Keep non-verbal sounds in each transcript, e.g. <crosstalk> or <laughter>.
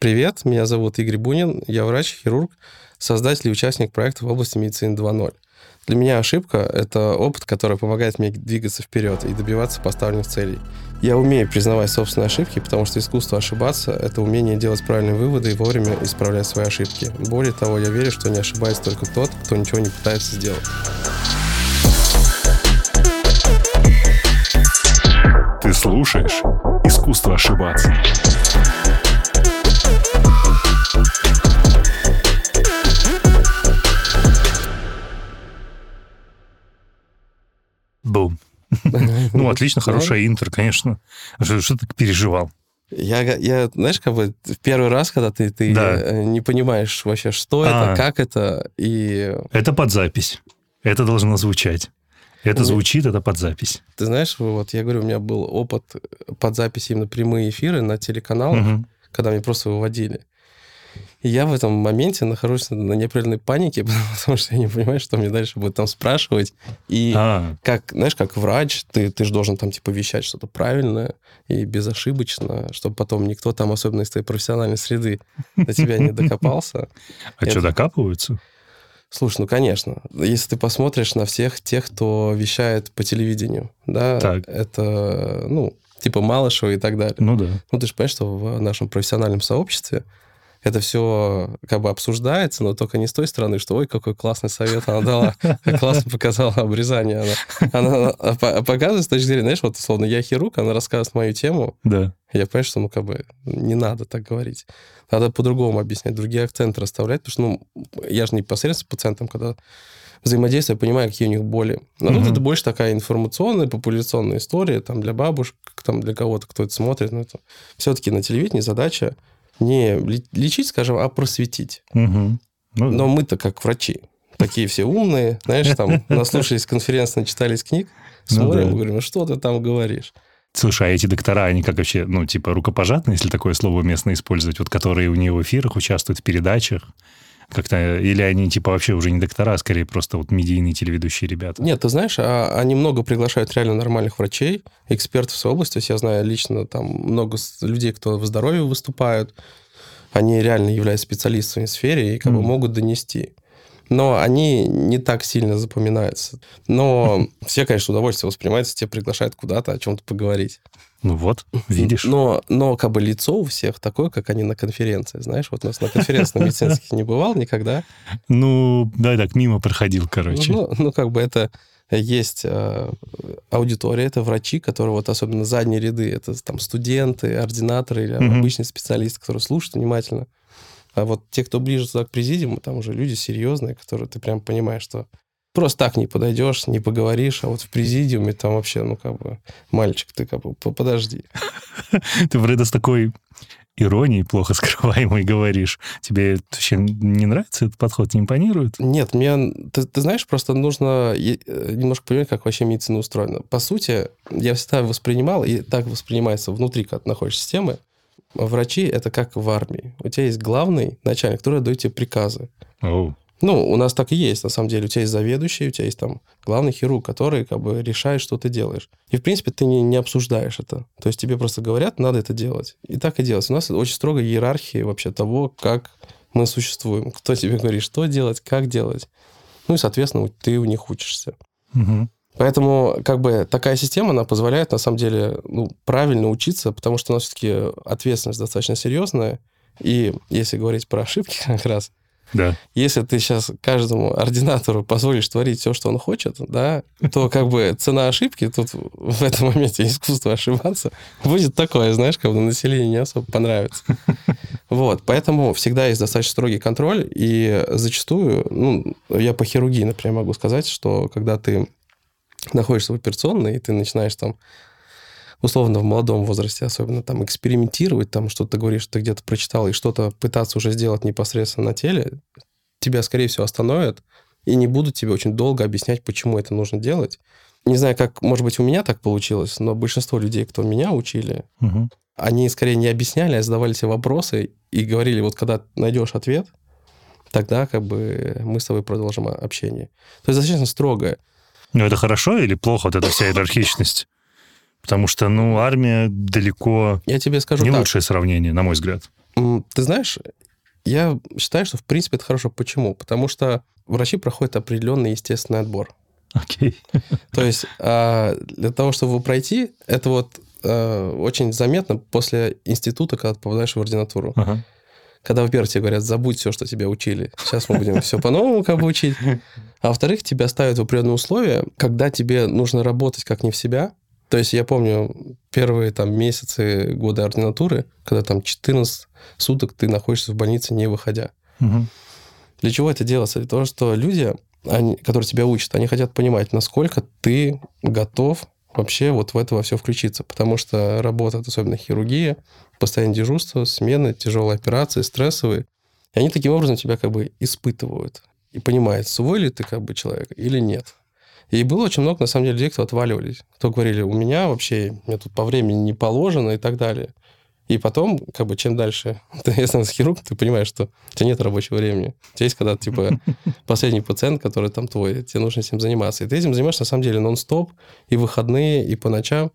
Привет, меня зовут Игорь Бунин, я врач, хирург, создатель и участник проекта в области медицины 2.0. Для меня ошибка — это опыт, который помогает мне двигаться вперед и добиваться поставленных целей. Я умею признавать собственные ошибки, потому что искусство ошибаться — это умение делать правильные выводы и вовремя исправлять свои ошибки. Более того, я верю, что не ошибается только тот, кто ничего не пытается сделать. Ты слушаешь «Искусство ошибаться». Бум. <laughs> Ну, отлично, хорошая интер, конечно. Что, ты переживал? Я, я, знаешь, как бы в первый раз, когда ты, ты Да. э, не понимаешь вообще, что А. это, как это, и Это под запись. Это должно звучать. Это звучит, это под запись. ты знаешь, вот я говорю, у меня был опыт под запись именно прямые эфиры на телеканалах, Мгм. когда меня просто выводили. И я в этом моменте нахожусь на неопределенной панике, <laughs> потому что я не понимаю, что мне дальше будет там спрашивать. И А, как, знаешь, как врач, ты, ты же должен там, типа, вещать что-то правильное и безошибочно, чтобы потом никто там, особенно из твоей профессиональной среды, до тебя не <laughs> докопался. а что, докапываются? Слушай, ну, конечно. Если ты посмотришь на всех тех, кто вещает по телевидению, да, Так. это, ну, типа Малышева и так далее. Ну да. Ну, ты же понимаешь, что в нашем профессиональном сообществе это все как бы обсуждается, но только не с той стороны, что ой, какой классный совет она дала, как классно показала обрезание. Она, она по- показывает с точки зрения, знаешь, вот условно, я хирург, она рассказывает мою тему, Да. я понимаю, что, ну, как бы, не надо так говорить. Надо по-другому объяснять, другие акценты расставлять, потому что, ну, я же непосредственно с пациентом, когда взаимодействую, я понимаю, какие у них боли. Но тут Мгм. это больше такая информационная, популяционная история, там, для бабушек, там, для кого-то, кто это смотрит. Но это все-таки на телевидении задача не лечить, скажем, а просветить. Мгм. Ну, да. Но мы-то как врачи. Такие все умные, знаешь, там, <laughs> наслушались конференций, начитались книг, Ну смотрим, да. и говорим, «Ну что ты там говоришь? Слушай, а эти доктора, они как вообще, ну, типа рукопожатные, если такое слово уместно использовать, вот которые у нее в эфирах участвуют в передачах, как-то, или они типа вообще уже не доктора, а скорее просто вот медийные телеведущие ребята? Нет, ты знаешь, а они много приглашают реально нормальных врачей, экспертов в своей области. То есть я знаю лично там много людей, кто в здоровье выступают. Они реально являются специалистами в сфере и как бы Мгм. могут донести. Но они не так сильно запоминаются. Но <laughs> все, конечно, с удовольствием воспринимаются, тебя приглашают куда-то о чем-то поговорить. Ну вот, видишь. Но, но как бы лицо у всех такое, как они на конференции. Знаешь, вот у нас на конференциях медицинских не бывал никогда. Ну, да, так мимо проходил, короче. Ну, ну, как бы это есть э, аудитория, это врачи, которые вот особенно задние ряды, это там студенты, ординаторы или Мгм. обычные специалисты, которые слушают внимательно. А вот те, кто ближе туда к президиуму, там уже люди серьезные, которые ты прям понимаешь, что просто так не подойдешь, не поговоришь, а вот в президиуме там вообще, ну, как бы, мальчик, ты как бы, по- подожди. <laughs> Ты, Вреда, с такой иронией, плохо <laughs> скрываемой говоришь. Тебе вообще не нравится этот подход, не импонирует? Нет, мне, ты, ты знаешь, просто нужно э, немножко понимать, как вообще медицина устроена. По сути, я всегда воспринимал, и так воспринимается внутри, когда ты находишься системы, врачи — это как в армии. У тебя есть главный начальник, который дает тебе приказы. Оу. Ну, у нас так и есть, на самом деле. У тебя есть заведующий, у тебя есть там главный хирург, который как бы решает, что ты делаешь. И, в принципе, ты не, не обсуждаешь это. То есть тебе просто говорят, надо это делать. И так и делать. У нас очень строгая иерархия вообще того, как мы существуем. Кто тебе говорит, что делать, как делать. Ну и, соответственно, ты у них учишься. Мгм. Поэтому как бы такая система, она позволяет на самом деле ну, правильно учиться, потому что у нас все-таки ответственность достаточно серьезная. И если говорить про ошибки <laughs> как раз, Да. если ты сейчас каждому ординатору позволишь творить все, что он хочет, да, то как бы цена ошибки тут в этом моменте искусство ошибаться будет такое, знаешь, как бы населению не особо понравится. Вот, поэтому всегда есть достаточно строгий контроль, и зачастую, ну, я по хирургии, например, могу сказать, что когда ты находишься в операционной, и ты начинаешь там условно в молодом возрасте особенно там экспериментировать, там что-то говоришь, что ты где-то прочитал, и что-то пытаться уже сделать непосредственно на теле, тебя, скорее всего, остановят и не будут тебе очень долго объяснять, почему это нужно делать. Не знаю, как, может быть, у меня так получилось, но большинство людей, кто меня учили, Мгм. они скорее не объясняли, а задавали себе вопросы и говорили, вот когда найдешь ответ, тогда как бы мы с тобой продолжим общение. То есть достаточно строгое. Ну, это хорошо или плохо, вот эта вся иерархичность? Потому что, ну, армия далеко Я тебе скажу не так. лучшее сравнение, на мой взгляд. Ты знаешь, я считаю, что в принципе это хорошо. Почему? Потому что врачи проходят определенный естественный отбор. Окей. <laughs> То есть а, для того, чтобы его пройти, это вот а, очень заметно после института, когда ты попадаешь в ординатуру. Ага. Когда, во-первых, тебе говорят, забудь все, что тебя учили. Сейчас мы будем все по-новому как бы учить. <laughs> А во-вторых, тебя ставят в определенные условия, когда тебе нужно работать как не в себя. То есть я помню первые там месяцы года ординатуры, когда там 14 суток ты находишься в больнице, не выходя. Угу. Для чего это делается? Для того, что люди, они, которые тебя учат, они хотят понимать, насколько ты готов вообще вот в это во все включиться. Потому что работа, особенно хирургия, постоянное дежурство, смены, тяжелые операции, стрессовые. И они таким образом тебя как бы испытывают и понимают, свой ли ты как бы человек или нет. И было очень много, на самом деле, людей, кто отваливались. Кто говорили, у меня вообще, мне тут по времени не положено и так далее. И потом, как бы, чем дальше <laughs> ты становишься хирург, ты понимаешь, что у тебя нет рабочего времени. У тебя есть когда, типа, <laughs> последний пациент, который там твой, тебе нужно с ним заниматься. И ты этим занимаешься, на самом деле, нон-стоп, и выходные, и по ночам.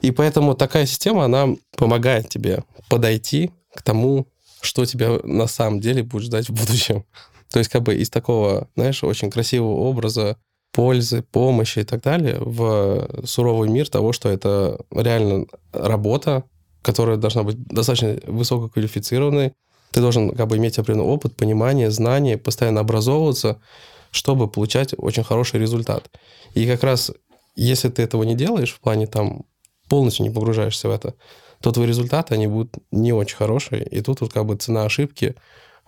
И поэтому такая система, она помогает тебе подойти к тому, что тебя на самом деле будет ждать в будущем. <laughs> То есть как бы из такого, знаешь, очень красивого образа пользы, помощи и так далее в суровый мир того, что это реально работа, которая должна быть достаточно высококвалифицированной. Ты должен как бы иметь определенный опыт, понимание, знания, постоянно образовываться, чтобы получать очень хороший результат. И как раз если ты этого не делаешь, в плане там полностью не погружаешься в это, то твои результаты, они будут не очень хорошие. И тут вот как бы цена ошибки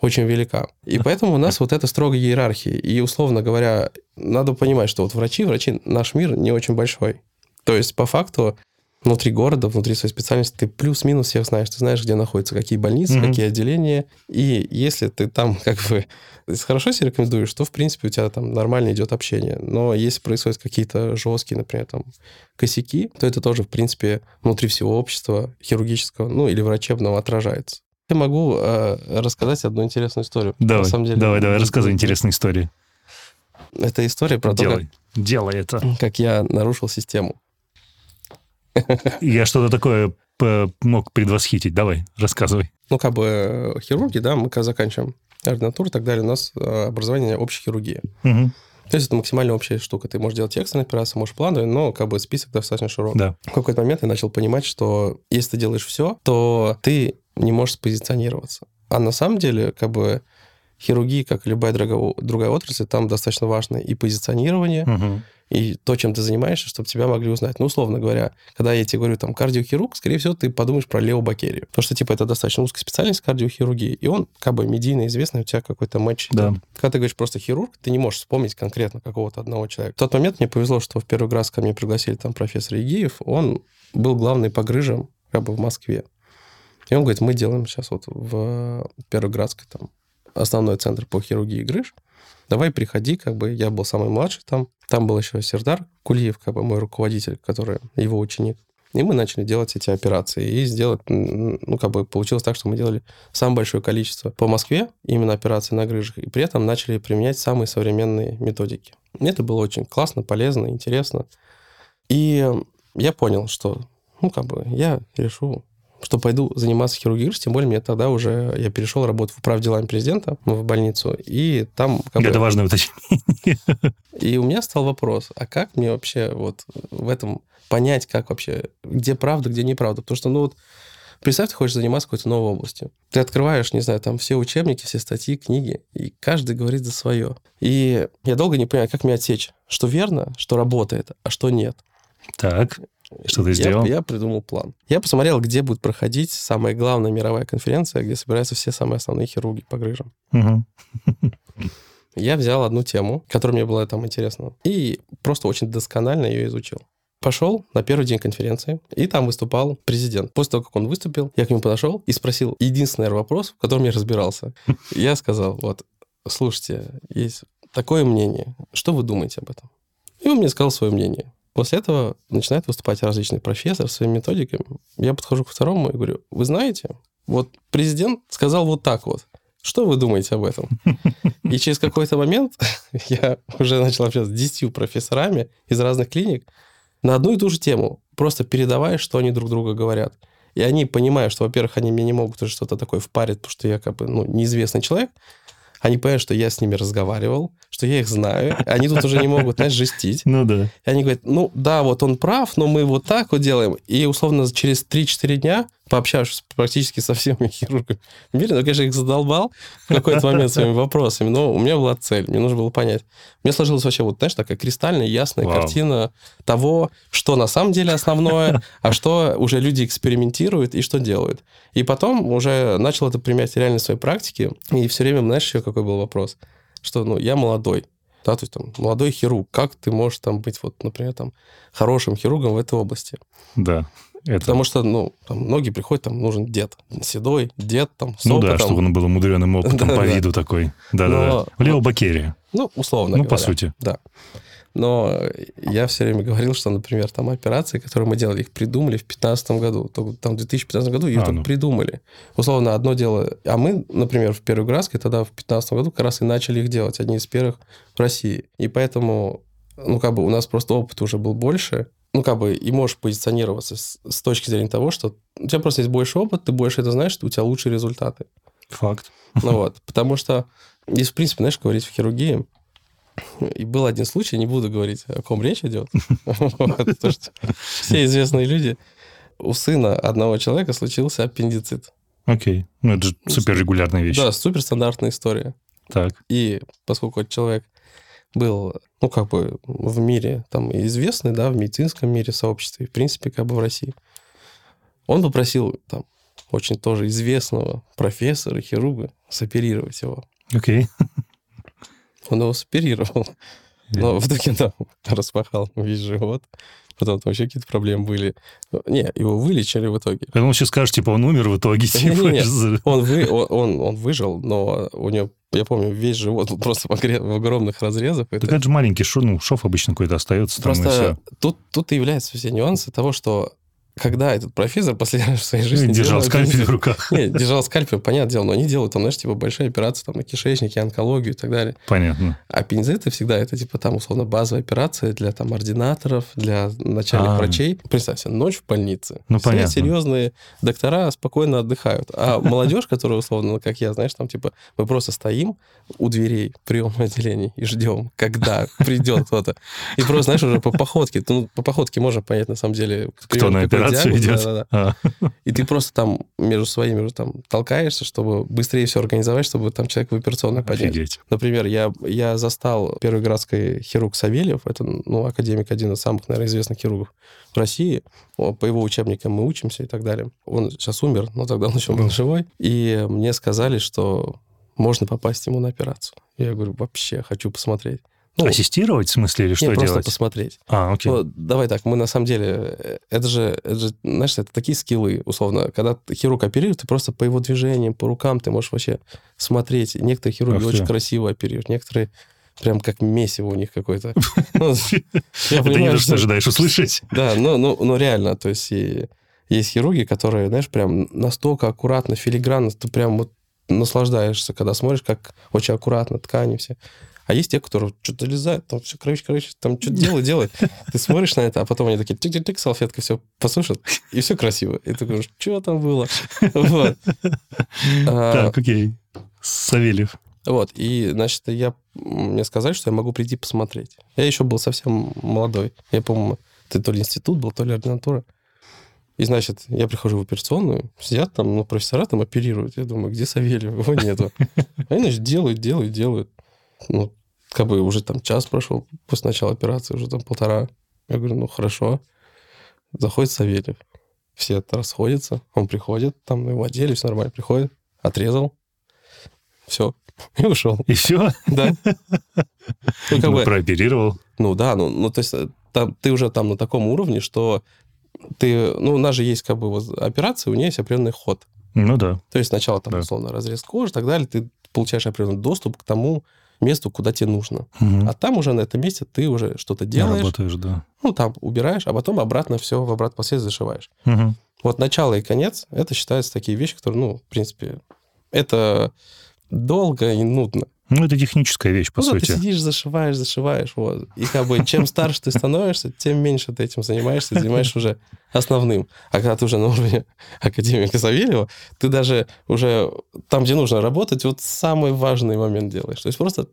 очень велика. И поэтому у нас вот эта строгая иерархия. И, условно говоря, надо понимать, что вот врачи, врачи, наш мир не очень большой. То есть, по факту, внутри города, внутри своей специальности, ты плюс-минус всех знаешь. Ты знаешь, где находятся какие больницы, mm-hmm. какие отделения. И если ты там <laughs> как бы хорошо себя рекомендуешь, то, в принципе, у тебя там нормально идет общение. Но если происходят какие-то жесткие, например, там, косяки, то это тоже, в принципе, внутри всего общества хирургического, ну, или врачебного отражается. Я могу э, рассказать одну интересную историю. Давай, На самом деле, давай, давай, рассказывай интересную историю. Это история про Делай. то, как, Делай это. <laughs> как я нарушил систему. Я что-то такое мог предвосхитить. Давай, рассказывай. Ну, как бы э, хирурги, да, мы когда заканчиваем ординатуру и так далее, у нас э, образование общей хирургии. Угу. То есть это максимально общая штука. Ты можешь делать экстренные операции, можешь плановые, но как бы список достаточно широкий. Да. В какой-то момент я начал понимать, что если ты делаешь все, то ты не можешь спозиционироваться. А на самом деле, как бы хирургия, как и любая другая, другая отрасль, там достаточно важно и позиционирование, угу. и то, чем ты занимаешься, чтобы тебя могли узнать. Ну, условно говоря, когда я тебе говорю, там, кардиохирург, скорее всего, ты подумаешь про Лео Бакерию. Потому что, типа, это достаточно узкая специальность кардиохирургии, и он, как бы, медийно известный, у тебя какой-то матч. Да. Когда ты говоришь просто хирург, ты не можешь вспомнить конкретно какого-то одного человека. В тот момент мне повезло, что в первый раз ко мне пригласили там профессор Игиев, он был главный по грыжам, как бы, в Москве. И он говорит, мы делаем сейчас вот в Первоградской там основной центр по хирургии грыж. Давай приходи, как бы я был самый младший там. Там был еще Сердар Кулиев, как бы мой руководитель, который его ученик. И мы начали делать эти операции. И сделать, ну, как бы получилось так, что мы делали самое большое количество по Москве, именно операций на грыжах, и при этом начали применять самые современные методики. Это было очень классно, полезно, интересно. И я понял, что, ну, как бы, я решу что пойду заниматься хирургией, тем более мне тогда уже, я перешел работать в управ делами президента в больницу, и там... Как Это бы, важное уточнение. <laughs> И у меня стал вопрос, а как мне вообще вот в этом понять, как вообще, где правда, где неправда? Потому что, ну вот, Представь, ты хочешь заниматься какой-то новой областью. Ты открываешь, не знаю, там все учебники, все статьи, книги, и каждый говорит за свое. И я долго не понимаю, как мне отсечь, что верно, что работает, а что нет. Так. Что ты сделал? Я, я придумал план. Я посмотрел, где будет проходить самая главная мировая конференция, где собираются все самые основные хирурги по грыжам. Угу. Я взял одну тему, которая мне была там интересна, и просто очень досконально ее изучил. Пошел на первый день конференции, и там выступал президент. После того, как он выступил, я к нему подошел и спросил единственный вопрос, в котором я разбирался. <laughs> Я сказал, вот, слушайте, есть такое мнение, что вы думаете об этом? И он мне сказал свое мнение. После этого начинают выступать различные профессоры своими методиками. Я подхожу к второму и говорю, вы знаете, вот президент сказал вот так вот. Что вы думаете об этом? И через какой-то момент <laughs> я уже начал общаться с 10 профессорами из разных клиник на одну и ту же тему, просто передавая, что они друг друга говорят. И они понимают, что, во-первых, они мне не могут уже что-то такое впарить, потому что я как бы ну, неизвестный человек. Они понимают, что я с ними разговаривал, что я их знаю. Они тут уже не могут, знаешь, жестить. Ну да. И они говорят, ну да, вот он прав, но мы вот так вот делаем. И условно через 3-4 дня, пообщавшись практически со всеми хирургами в мире, ну, конечно, их задолбал в какой-то момент своими вопросами, но у меня была цель, мне нужно было понять. Мне сложилась вообще вот, знаешь, такая кристальная, ясная Вау. картина того, что на самом деле основное, <laughs> а что уже люди экспериментируют и что делают. И потом уже начал это применять реально в своей практике, и все время, знаешь, еще какой был вопрос, что, ну, я молодой, да, то есть там молодой хирург, как ты можешь там быть, вот, например, там хорошим хирургом в этой области? Да. Это... Потому что, ну, там многие приходят, там нужен дед, седой дед, там, с Ну да, опытом. чтобы он был умудренным опытом <laughs> по виду такой. Да-да-да. Лео Бакерия. Ну, условно Ну, по сути. Да. Но я все время говорил, что, например, там операции, которые мы делали, их придумали в 2015 году. Только Там в 2015 году их А, ну. придумали. Условно, одно дело... А мы, например, в первой Градской тогда в 2015 году как раз и начали их делать. Одни из первых в России. И поэтому, ну, как бы у нас просто опыт уже был больше. Ну, как бы и можешь позиционироваться с, с точки зрения того, что у тебя просто есть больше опыт, ты больше это знаешь, что у тебя лучшие результаты. Факт. Ну <laughs> вот, потому что, если, в принципе, знаешь, говорить в хирургии, и был один случай, не буду говорить, о ком речь идет, <laughs> Вот, потому что все известные люди, у сына одного человека случился аппендицит. Окей. Ну, это же суперрегулярная вещь. Да, суперстандартная история. Так. И поскольку человек был, ну, как бы в мире там известный, да, в медицинском мире, сообществе, в принципе, как бы в России, он попросил там очень тоже известного профессора, хирурга, соперировать его. Окей. Он его соперировал. Но в итоге, да, распахал весь живот. Потом там вообще какие-то проблемы были. Не, его вылечили в итоге. Я думал, сейчас скажешь, типа, он умер в итоге. <laughs> <laughs> типа, Он, вы, он, он, он выжил, но у него, я помню, весь живот был <laughs> просто в огромных разрезах. Так Это же маленький шов, ну, шов обычно какой-то остается там просто все. тут, тут и являются все нюансы того, что когда этот профессор последний <laughs> раз в своей жизни Держал делал скальпель в руках. <laughs> Не, держал скальпель, понятное дело, но они делают там, знаешь, типа большие операции там на кишечнике, онкологию и так далее. Понятно. Аппендициты всегда это типа там условно базовая операция для там ординаторов, для начальных А. врачей. Представь себе, ночь в больнице. Ну, Все понятно. серьезные доктора спокойно отдыхают. А <laughs> молодежь, которая условно, как я, знаешь, там типа мы просто стоим у дверей приемного отделения и ждем, когда придет кто-то. И просто, знаешь, уже по походке, ну, по походке можно понять на самом деле, Кто на какой операцию диагноз, идет. да-да-да. А, И ты просто там между своими уже там толкаешься, чтобы быстрее все организовать, чтобы там человек в операционную поднять. Офигеть. Например, я, я застал первый городской хирург Савельев, это ну, академик, один из самых, наверное, известных хирургов в России. По его учебникам мы учимся и так далее. Он сейчас умер, но тогда он еще был живой. И мне сказали, что можно попасть ему на операцию. Я говорю, вообще хочу посмотреть. Ну, Ассистировать, в смысле, или что просто делать? посмотреть. А, окей. Ну, давай так, мы на самом деле, э, это же, это же, знаешь, это такие скиллы, условно. Когда хирург оперирует, ты просто по его движениям, по рукам ты можешь вообще смотреть. Некоторые хирурги Ах ты. очень красиво оперируют, некоторые прям как месиво у них какое-то. <laughs> Ну, я Это не понимаю, то, что ожидаешь услышать. Да, ну, ну, ну реально, то есть есть хирурги, которые, знаешь, прям настолько аккуратно, филигранно, ты прям вот наслаждаешься, когда смотришь, как очень аккуратно ткани все. А есть те, которые что-то лезают, там все, короче, короче, там что-то делают, делают. Ты смотришь на это, а потом они такие тик-тик-тик, салфетка все посушат, и все красиво. И ты говоришь, что там было? Вот. А, Так, окей. Савельев. вот, и, значит, я, мне сказали, что я могу прийти посмотреть. Я еще был совсем молодой. Я, по-моему, это то ли институт был, то ли ординатура. И, значит, я прихожу в операционную, сидят там, ну, профессора там оперируют. Я думаю, где Савельев? Его нету. Они, значит, делают, делают, делают. Ну, как бы уже там час прошел после начала операции, уже там полтора. Я говорю, ну, хорошо. Заходит Савельев. Все расходятся. Он приходит, там его одели, все нормально. Приходит, отрезал. Все. И ушел. И все? Да. Ну, как бы, Прооперировал. ну да, ну, ну то есть э, там, ты уже там на таком уровне, что ты, ну, у нас же есть как бы вот операция, у нее есть определенный ход. Ну да. То есть сначала там, Да. условно, разрез кожи и так далее, ты получаешь определенный доступ к тому месту, куда тебе нужно. Мгм. А там уже на этом месте ты уже что-то делаешь, Работаешь, да. ну, там убираешь, а потом обратно все в обратном последствии зашиваешь. Мгм. Вот начало и конец, это считаются такие вещи, которые, ну, в принципе, это долго и нудно. Ну, это техническая вещь, по ну, да, сути. ты сидишь, зашиваешь, зашиваешь, вот. И как бы чем старше ты становишься, тем меньше ты этим занимаешься, занимаешься уже основным. А когда ты уже на уровне <laughs> академика Савельева, ты даже уже там, где нужно работать, вот самый важный момент делаешь. То есть просто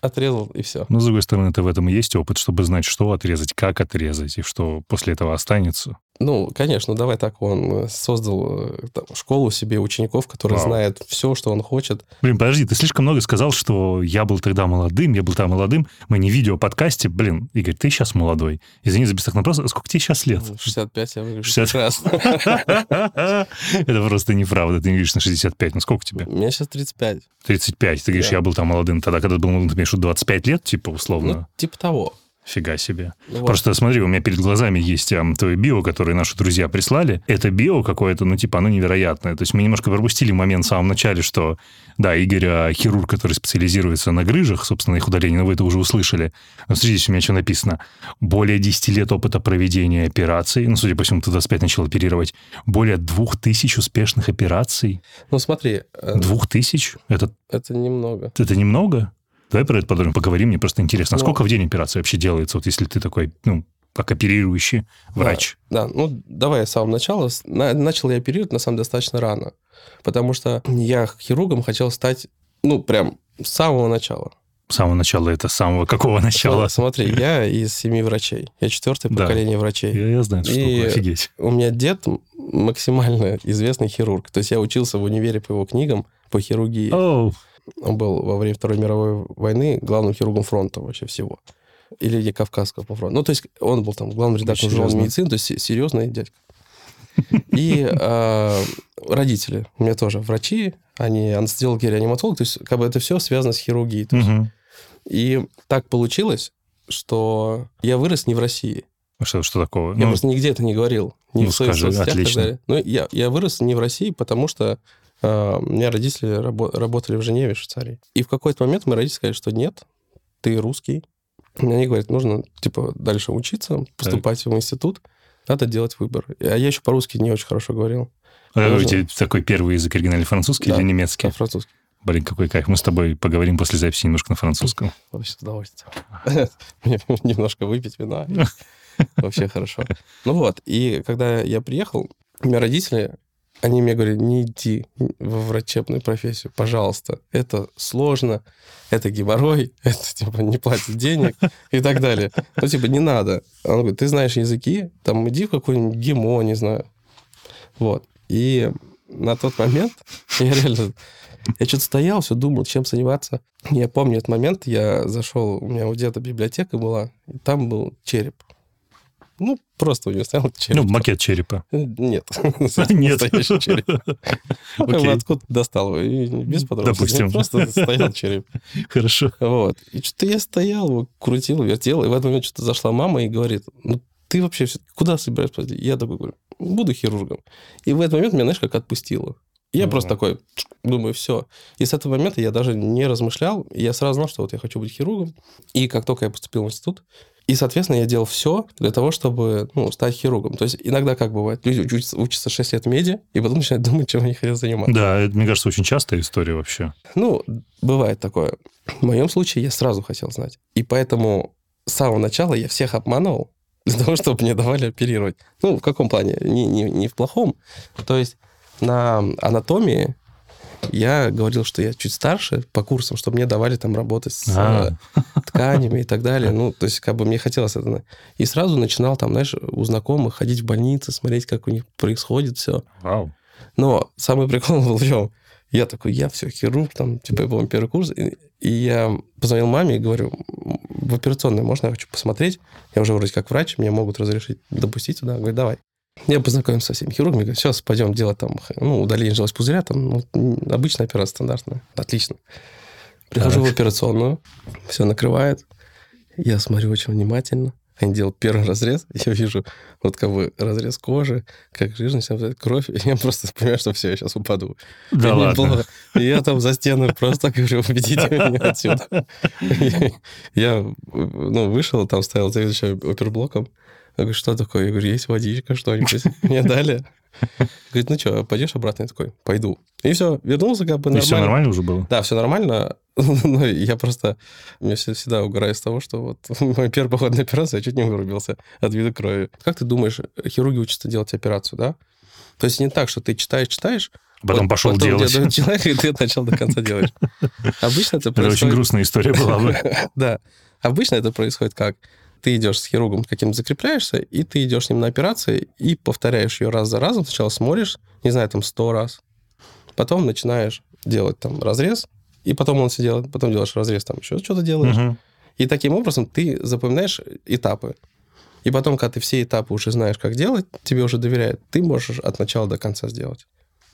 отрезал, и все. Но, с другой стороны, это в этом и есть опыт, чтобы знать, что отрезать, как отрезать, и что после этого останется. Ну, конечно, давай так, он создал э, там, школу себе учеников, которые Вау. знают все, что он хочет. Блин, подожди, ты слишком много сказал, что я был тогда молодым, я был тогда молодым. Мы не видео подкасте. Блин, Игорь, ты сейчас молодой. Извини за бестактный вопрос. А Сколько тебе сейчас лет? 65 я выгляжу 60. прекрасно. <laughs> Это просто неправда. Ты не говоришь на 65. Ну сколько тебе? Мне сейчас 35. 35. Ты говоришь, я был там молодым тогда, когда ты был молодым, ты имеешь в виду 25 лет, типа, Ну, условно? типа того. Фига себе. Ну, вот. Просто смотри, у меня перед глазами есть ам, твое био, которое наши друзья прислали. Это био какое-то, ну, типа, оно невероятное. То есть мы немножко пропустили момент в самом начале, что, да, Игорь а, хирург, который специализируется на грыжах, собственно, их удалении, но вы это уже услышали. Но смотрите, у меня что написано. Более 10 лет опыта проведения операций. Ну, судя по всему, ты 25 начал оперировать. Более 2000 успешных операций. Ну, смотри, э, 2000? Это, это немного. это немного? Давай про это подробно поговорим, мне просто интересно. А Ну. сколько в день операция вообще делается, вот если ты такой, ну, как оперирующий врач? Да, ну, давай я с самого начала. Начал я оперировать, на самом деле, достаточно рано. Потому что я хирургом хотел стать, ну, прям с самого начала. С самого начала это с самого какого начала? Смотри, я из семи врачей. Я четвертое Да. поколение врачей. Я, я знаю штуку, И- офигеть. У меня дед максимально <laughs> известный хирург. То есть я учился в универе по его книгам по хирургии. Оу, Он был во время Второй мировой войны главным хирургом фронта вообще всего. Или не Кавказского по фронту. Ну, то есть он был там главным редактором журнала медицины, то есть се- серьезный дядька. И э, родители у меня тоже врачи, они анестезиологи и реаниматологи, то есть как бы это все связано с хирургией. То есть. мгм. И так получилось, что я вырос не в России. А Что, что такого? Я Ну, просто нигде это не говорил. Ни ну, в своих скажи, соцсетях и так отлично. далее. Но я, я вырос не в России, потому что у меня родители рабо- работали в Женеве, в Швейцарии. И в какой-то момент мои родители сказали, что нет, ты русский. И они говорят, нужно, типа, дальше учиться, поступать в институт, надо делать выбор. А я еще по-русски не очень хорошо говорил. а можно? у тебя такой первый язык оригинальный французский Да. или немецкий? А французский. Блин, какой кайф. Мы с тобой поговорим после записи немножко на французском. <laughs> Вообще с удовольствием. <laughs> Мне <laughs> Немножко выпить вина. Вообще хорошо. Ну вот, и когда я приехал, у меня родители, они мне говорили, не иди во врачебную профессию, пожалуйста. Это сложно, это геморрой, <laughs> это типа не платят денег и так далее. Ну типа не надо. Он говорит, ты знаешь языки, там иди в какой-нибудь ГИМО, не знаю. Вот. И на тот момент <laughs> я реально... Я что-то стоял, все думал, чем заниматься. Я помню этот момент, я зашел, у меня у деда библиотека была, и там был череп. Ну, просто у него стоял череп. Ну, макет черепа. Нет. <laughs> Нет. Настоящий череп. Ну, <laughs> Окей. Откуда достал его? Без подробностей. Допустим. Просто стоял череп. <laughs> Хорошо. Вот. И что-то я стоял, его крутил, вертел, и в этот момент что-то зашла мама и говорит, ну, ты вообще куда собираешься? Я такой говорю, буду хирургом. И в этот момент меня, знаешь, как отпустило. Я Мгм. просто такой, думаю, все. И с этого момента я даже не размышлял. Я сразу знал, что вот я хочу быть хирургом. И как только я поступил в институт, и, соответственно, я делал все для того, чтобы ну, стать хирургом. То есть иногда как бывает, люди учатся, учатся 6 лет в меди, и потом начинают думать, чем они хотят заниматься. Да, это, мне кажется, очень частая история вообще. Ну, бывает такое. В моем случае я сразу хотел знать. И поэтому с самого начала я всех обманывал <laughs> для того, чтобы мне давали оперировать. Ну, в каком плане? Не, не, не в плохом. То есть на анатомии я говорил, что я чуть старше по курсам, чтобы мне давали там работать с А. э, тканями и так далее. Ну, то есть как бы мне хотелось это. И сразу начинал там, знаешь, у знакомых ходить в больницы, смотреть, как у них происходит все. Вау. Но самый прикол был в чем? Я такой, я все, хирург, там, типа, я помню, первый курс. И, и я позвонил маме и говорю, в операционной можно, я хочу посмотреть. Я уже вроде как врач, мне могут разрешить допустить туда. Говорит, давай. Я познакомился со всеми хирургами, говорю, сейчас пойдем делать там, ну, удаление желез пузыря, там, ну, обычная операция стандартная. Отлично. Прихожу Так. в операционную, все накрывает. Я смотрю очень внимательно. Они делают первый разрез, <laughs> я вижу вот как бы разрез кожи, как жирность, кровь, и я просто понимаю, что все, я сейчас упаду. Да И ладно. плохо. И я там за стену просто говорю, уведите меня отсюда. <laughs> Я ну, вышел, там стоял заведующий оперблоком, Я говорю, что такое? Я говорю, есть водичка, что-нибудь. <laughs> Мне дали. Говорит, ну что, пойдешь обратно? Я такой, пойду. И все, вернулся как бы И нормально. все нормально уже было? Да, все нормально. <laughs> Но я просто... Я всегда- угораю с того, что вот <laughs> мой первый поход на операцию, я чуть не вырубился от вида крови. Как ты думаешь, хирурги учатся делать операцию, да? То есть не так, что ты читаешь, читаешь, Потом вот пошел потом делать. человека, и ты от начала до конца делаешь. Обычно это Это очень происходит... грустная история была бы. Да. Обычно это происходит как? Ты идешь с хирургом каким-то закрепляешься, и ты идешь с ним на операцию, и повторяешь ее раз за разом. Сначала смотришь, не знаю, там, сто раз. Потом начинаешь делать там разрез, и потом он все делает, потом делаешь разрез, там еще что-то делаешь. Мгм. И таким образом ты запоминаешь этапы. И потом, когда ты все этапы уже знаешь, как делать, тебе уже доверяют, ты можешь от начала до конца сделать.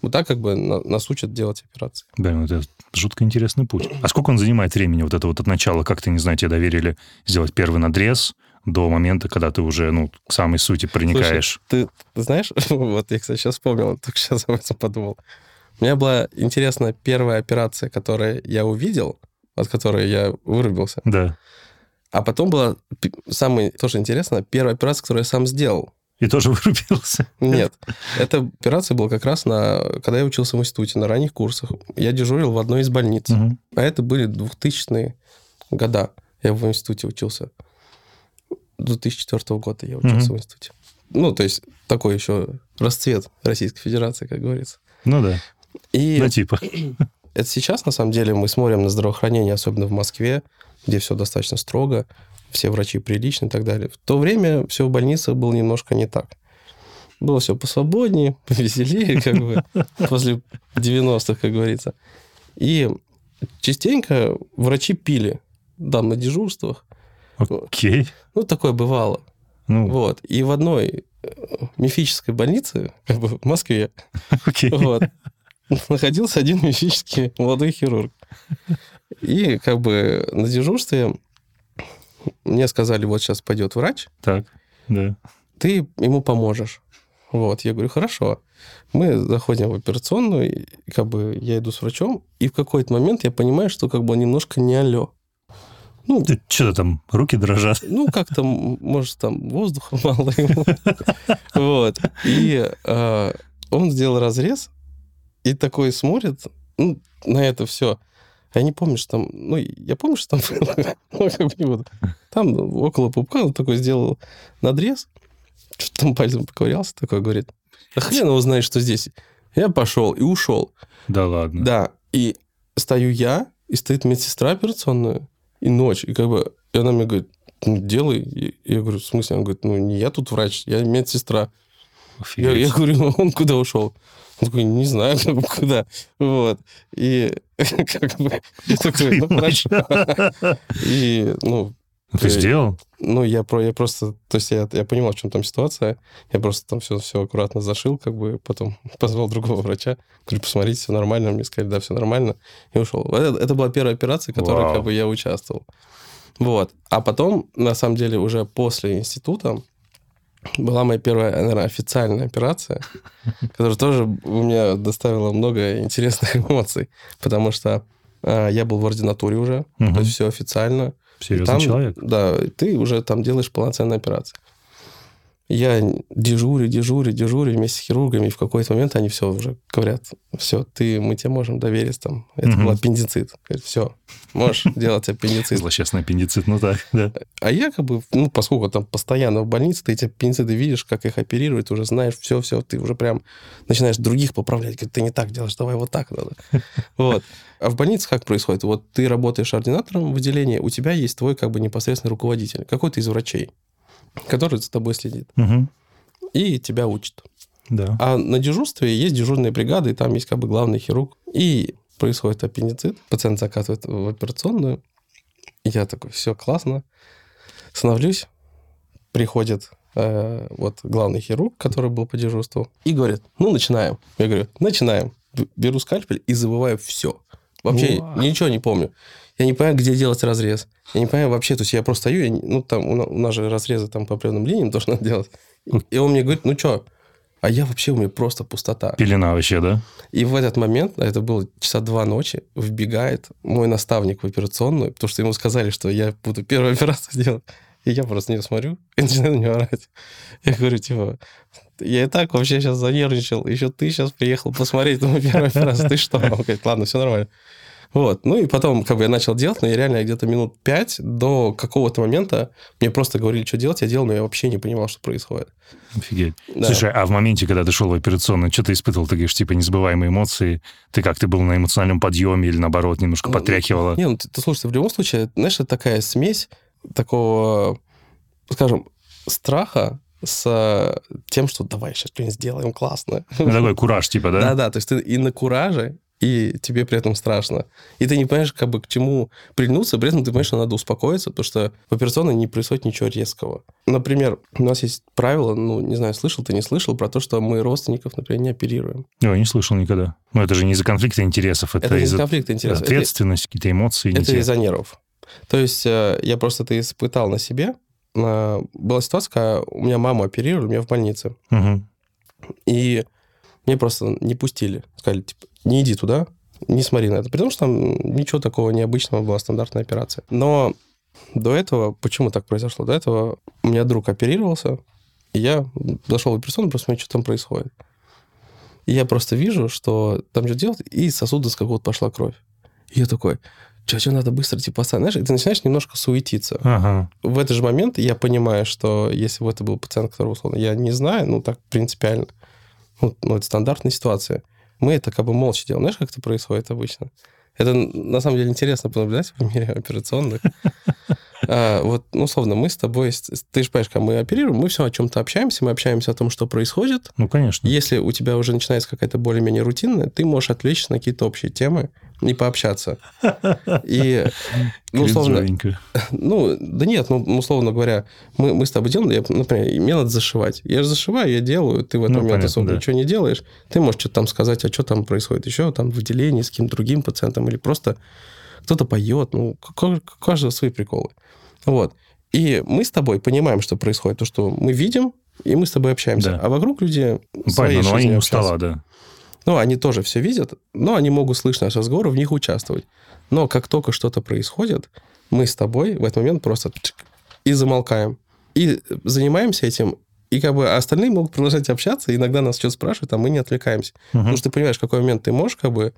Вот так как бы на- нас учат делать операции. Блин, ну это жутко интересный путь. А сколько он занимает времени, вот это вот от начала, как ты, не знаю, тебе доверили сделать первый надрез до момента, когда ты уже, ну, к самой сути проникаешь? Ты, ты знаешь, <laughs> вот я, кстати, сейчас вспомнил, только сейчас об этом подумал. У меня была интересная первая операция, которую я увидел, от которой я вырубился. Да. А потом была самая тоже интересная первая операция, которую я сам сделал. И тоже <laughs> вырубился. Нет, эта операция была как раз на, когда я учился в институте, на ранних курсах. Я дежурил в одной из больниц. Мгм. А это были 2000-е года. Я в институте учился. 2004 года я учился Мгм. в институте. Ну, то есть такой еще расцвет Российской Федерации, как говорится. Ну да. И Ну типа. это сейчас, на самом деле, мы смотрим на здравоохранение, особенно в Москве, где все достаточно строго, все врачи приличны и так далее. В то время все в больницах было немножко не так. Было все посвободнее, <laughs> повеселее, как бы, <laughs> после 90-х, как говорится. И частенько врачи пили, да, на дежурствах. Окей. Ну, такое бывало. Ну, Вот. И в одной э, мифической больнице, как бы в Москве, <laughs> окей. вот, находился один мифический молодой хирург. И как бы на дежурстве мне сказали, вот сейчас пойдет врач, Так, да. ты ему поможешь. Вот, я говорю, хорошо. Мы заходим в операционную, и как бы я иду с врачом, и в какой-то момент я понимаю, что как бы он немножко не алё. Ну, Что-то там, руки дрожат. ну, как-то, может, там воздуха <laughs> мало ему. Вот. И э, он сделал разрез, и такой смотрит ну, на это все. Я не помню, что там... Ну, я помню, что там... <laughs> как бы не буду. Там около пупка он такой сделал надрез, что-то там пальцем поковырялся, такой говорит, да хрен его знает, что здесь. Я пошел и ушел. Да ладно. Да, и стою я, и стоит медсестра операционная, и ночь, и как бы, и она мне говорит, ну, делай. И я говорю, в смысле? Она говорит, ну, не я тут врач, я медсестра. Я, Офигеть. я говорю, «Ну, он куда ушел? Он такой, не знаю, <laughs> куда. Вот. И <laughs> как бы, такой, ну, хорошо. И, ну, Ну, Ты сделал? ну, я, про, я просто, то есть я, я понимал, в чем там ситуация, я просто там все, все аккуратно зашил, как бы, потом <laughs> позвал другого врача, говорю, посмотрите, все нормально, мне сказали, да, все нормально, и ушел. Это, это была первая операция, в которой, Вау. как бы, я участвовал. Вот. А потом, на самом деле, уже после института была моя первая, наверное, официальная операция, <laughs> которая тоже у меня доставила много интересных <laughs> эмоций, потому что а, я был в ординатуре уже, Мгм. то есть все официально, Серьезный там, человек? Да, ты уже там делаешь полноценную операцию. Я дежурю, дежурю, дежурю вместе с хирургами, и в какой-то момент они все уже говорят, все, ты, мы тебе можем доверить там. Это Мгм. был аппендицит. Говорят, все, можешь <laughs> делать аппендицит. Злосчастный аппендицит, ну так, да. А я как бы, ну, поскольку там постоянно в больнице, ты эти аппендициты видишь, как их оперируют, уже знаешь все-все, ты уже прям начинаешь других поправлять. Говорит, ты не так делаешь, давай вот так надо. <laughs> Вот. А в больнице как происходит? Вот ты работаешь ординатором в отделении, у тебя есть твой как бы непосредственный руководитель, какой-то из врачей, который за тобой следит Мгм. и тебя учит. Да. А на дежурстве есть дежурные бригады, и там есть как бы главный хирург. И происходит аппендицит, пациент закатывает в операционную. И я такой, все классно. Становлюсь, приходит э, вот главный хирург, который был по дежурству, и говорит, ну, начинаем. Я говорю, начинаем. Беру скальпель и забываю все. Вообще Уа. ничего не помню. Я не понимаю, где делать разрез. Я не понимаю вообще, то есть я просто стою, я не- ну, там у на- у нас же разрезы там по определенным линиям <laughs> должны делать. И- он мне говорит, ну, что? А я вообще, у меня просто пустота. Пелена вообще, да? И в этот момент, а это было часа два ночи, вбегает мой наставник в операционную, потому что ему сказали, что я буду первую операцию <laughs> делать. И я просто на нее смотрю <laughs> и начинаю на нее орать. Я говорю, типа, я и так вообще сейчас занервничал, еще ты сейчас приехал посмотреть мой первый раз, ты что? Он говорит, ладно, все нормально. Вот. Ну и потом, как бы я начал делать, но я реально где-то минут пять до какого-то момента мне просто говорили, что делать, я делал, но я вообще не понимал, что происходит. Офигеть. Да. Слушай, а в моменте, когда ты шел в операционную, что ты испытывал? Ты говоришь, типа, незабываемые эмоции? Ты как, ты был на эмоциональном подъеме или, наоборот, немножко ну, потряхивало? Не, ну, ты, ты слушай, в любом случае, знаешь, это такая смесь такого, скажем, страха с тем, что давай сейчас что-нибудь сделаем классно. Ну, такой кураж, типа, да? Да-да, то есть ты и на кураже, и тебе при этом страшно. И ты не понимаешь, как бы к чему пригнуться, при этом ты понимаешь, что надо успокоиться, потому что в операционной не происходит ничего резкого. Например, у нас есть правило, ну, не знаю, слышал ты, не слышал, про то, что мы родственников, например, не оперируем. Я не слышал никогда. Но это же не из-за конфликта интересов, это, это из-за конфликта интересов. ответственности, какие-то эмоции. Это из-за нервов. То есть э, я просто это испытал на себе. Э, была ситуация, когда у меня маму оперировали, у меня в больнице. Угу. И мне просто не пустили. Сказали, типа, не иди туда, не смотри на это. Потому что там ничего такого необычного, была стандартная операция. Но до этого, почему так произошло? До этого у меня друг оперировался, и я зашел в операционную, просто смотреть, что там происходит. И я просто вижу, что там что делать, и сосуды с какого-то пошла кровь. И я такой, что, что надо быстро типа поставить? Знаешь, и ты начинаешь немножко суетиться. Ага. В этот же момент я понимаю, что если бы это был пациент, которого, условно, я не знаю, ну, так принципиально, ну, ну это стандартная ситуация, мы это как бы молча делаем. Знаешь, как это происходит обычно? Это на самом деле интересно понаблюдать в мире <laughs> операционных. А, вот, ну, условно, мы с тобой, ты же понимаешь, когда мы оперируем, мы все о чем-то общаемся, мы общаемся о том, что происходит. Ну, конечно. Если у тебя уже начинается какая-то более-менее рутинная, ты можешь отвлечься на какие-то общие темы и пообщаться. <laughs> И, ну, условно... Ну, да нет, ну, условно говоря, мы, мы с тобой делаем, я, например, мне надо зашивать. Я же зашиваю, я делаю, ты в этот ну, момент понятно, особо да. ничего не делаешь. Ты можешь что-то там сказать, а что там происходит еще, там, в отделении с каким-то другим пациентом, или просто кто-то поет, ну, у каждого свои приколы. Вот. И мы с тобой понимаем, что происходит, то, что мы видим, и мы с тобой общаемся. Да. А вокруг люди Понятно, но они устала, да. Ну, они тоже все видят, но они могут слышать наш разговор и в них участвовать. Но как только что-то происходит, мы с тобой в этот момент просто и замолкаем. И занимаемся этим, и как бы остальные могут продолжать общаться, иногда нас что-то спрашивают, а мы не отвлекаемся. Угу. Потому что ты понимаешь, в какой момент ты можешь как бы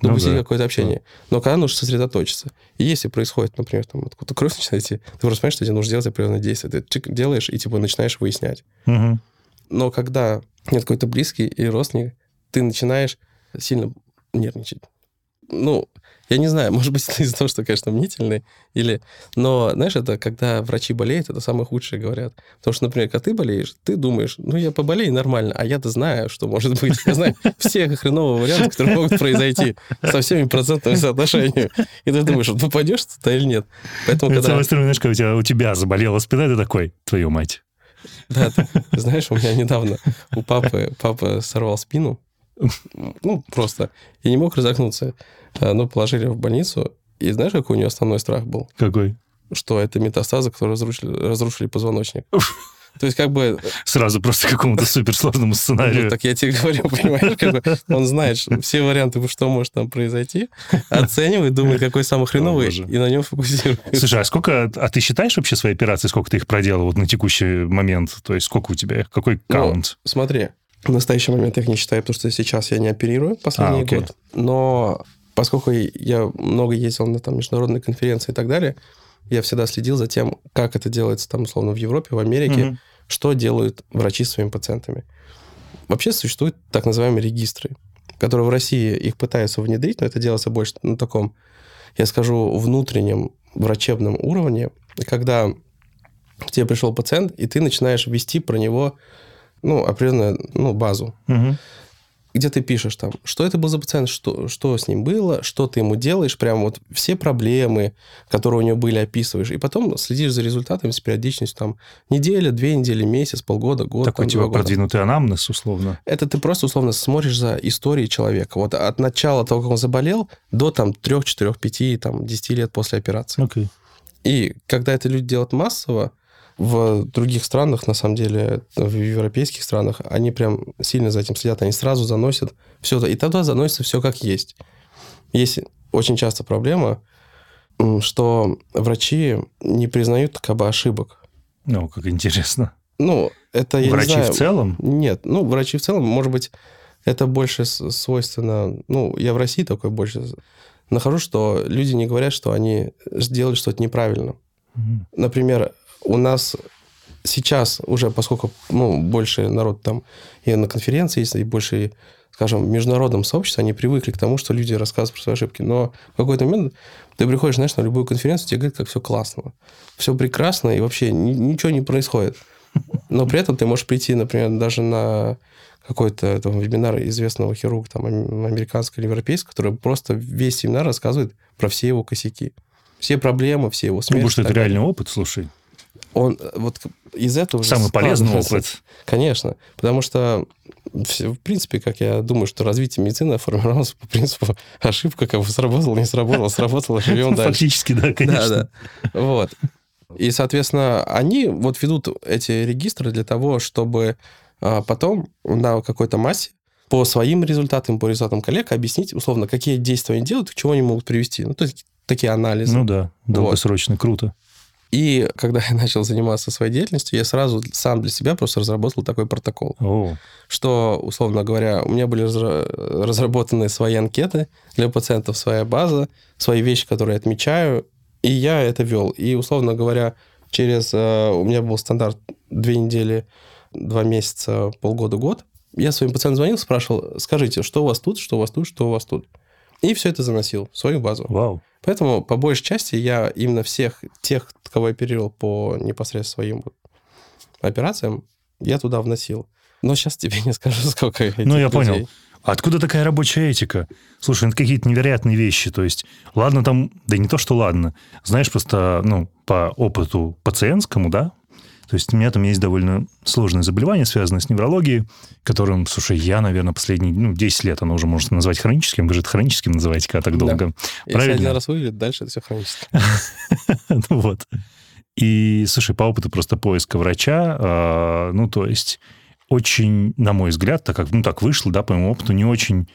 допустить ну, да. какое-то общение. Но когда нужно сосредоточиться. И если происходит, например, там откуда кровь начинает идти, ты просто понимаешь, что тебе нужно сделать определенное действие. Ты чик делаешь и типа начинаешь выяснять. Угу. Но когда нет какой-то близкий и родственник, ты начинаешь сильно нервничать. Ну, я не знаю, <laughs> может быть, из-за того, что, конечно, мнительный, или... Но, знаешь, это когда врачи болеют, это самое худшее говорят. Потому что, например, когда ты болеешь, ты думаешь, ну, я поболею нормально, а я-то знаю, что может быть. Я знаю все хреновые варианты, которые могут произойти со всеми процентами соотношения. И ты думаешь, вот попадешь туда или нет. Поэтому, когда... Самое странное, знаешь, когда у тебя, у тебя заболела спина, ты такой, твою мать. Да, ты, знаешь, у меня недавно у папы, папа сорвал спину, <laughs> ну, просто, и не мог разогнуться. Э, ну, положили в больницу, и знаешь, какой у него основной страх был? Какой? Что это метастазы, которые разрушили, разрушили позвоночник. То есть как бы... Сразу просто какому-то суперсложному сценарию. Ну, так я тебе говорю, <laughs> понимаешь, как бы он знает все варианты, что может там произойти, оценивает, думает, какой самый хреновый, О, и на нем фокусируется. Слушай, а сколько... А ты считаешь вообще свои операции, сколько ты их проделал вот на текущий момент? То есть сколько у тебя их? Какой ну, каунт? Ну, смотри, в настоящий момент я их не считаю, потому что сейчас я не оперирую последний а, год. Но поскольку я много ездил на там, международные конференции и так далее, я всегда следил за тем, как это делается там, условно, в Европе, в Америке, угу. что делают врачи с своими пациентами. Вообще существуют так называемые регистры, которые в России их пытаются внедрить, но это делается больше на таком, я скажу, внутреннем врачебном уровне, когда к тебе пришел пациент, и ты начинаешь вести про него ну, определенную ну, базу. Угу где ты пишешь там, что это был за пациент, что, что с ним было, что ты ему делаешь, прям вот все проблемы, которые у него были, описываешь. И потом следишь за результатами с периодичностью там неделя, две недели, месяц, полгода, год. Такой там, типа продвинутый анамнез, условно. Это ты просто, условно, смотришь за историей человека. Вот от начала того, как он заболел, до там трех, четырех, пяти, там, десяти лет после операции. Okay. И когда это люди делают массово, в других странах, на самом деле, в европейских странах, они прям сильно за этим следят. Они сразу заносят все. И тогда заносится все как есть. Есть очень часто проблема, что врачи не признают как бы ошибок. Ну, как интересно. Ну, это я Врачи не знаю. в целом? Нет, ну, врачи в целом, может быть, это больше свойственно... Ну, я в России такой больше нахожу, что люди не говорят, что они сделали что-то неправильно. Например, у нас сейчас уже, поскольку ну, больше народ там и на конференции есть, и больше, скажем, в международном сообществе, они привыкли к тому, что люди рассказывают про свои ошибки. Но в какой-то момент ты приходишь, знаешь, на любую конференцию, тебе говорят, как все классно. Все прекрасно, и вообще ни- ничего не происходит. Но при этом ты можешь прийти, например, даже на какой-то там, вебинар известного хирурга, там, ам- американского или европейского, который просто весь семинар рассказывает про все его косяки. Все проблемы, все его Ну, смерти. потому что и это реальный опыт, слушай. Он э, вот из этого Самый полезный опыт. Конечно, потому что в принципе, как я думаю, что развитие медицины формировалось по принципу <laughs> ошибка, как бы сработала, не сработала, сработала, живем дальше. Фактически, да, конечно. Да, да. Вот. И, соответственно, они вот ведут эти регистры для того, чтобы а, потом на какой-то массе по своим результатам, по результатам коллег объяснить, условно, какие действия они делают, к чему они могут привести. Ну, то есть такие анализы. Ну да, долгосрочно, круто. И когда я <laughs> начал заниматься своей деятельностью, я сразу сам для себя просто разработал такой протокол, О, что, условно говоря, у меня были разра- разработаны свои анкеты для пациентов, своя база, свои вещи, которые я отмечаю, и я это вел. И, условно говоря, через... э, У меня был стандарт две недели, два месяца, полгода, год. Я своим пациентам звонил, спрашивал, скажите, что у вас тут, что у вас тут, что у вас тут. И все это заносил в свою базу. вау. Поэтому, по большей части, я именно всех тех, кого я оперировал по непосредственно своим вот операциям, я туда вносил. Но сейчас тебе не скажу, <laughs> сколько этих Ну, я людей. понял. А Откуда такая рабочая этика? Слушай, ну, это какие-то невероятные вещи. То есть, ладно там, да не то, что ладно. Знаешь, просто, ну, по опыту пациентскому, да, то есть у меня там есть довольно сложное заболевание, связанное с неврологией, которым, слушай, я, наверное, последние, ну, 10 лет оно уже можно назвать хроническим. Вы же это хроническим называете, когда так Да. долго. Если Правильно. один раз выведет, дальше это все хронически. <laughs> Ну вот. И, слушай, по опыту просто поиска врача, а, ну, то есть, очень, на мой взгляд, так как, ну, так вышло, да, по моему опыту, не очень,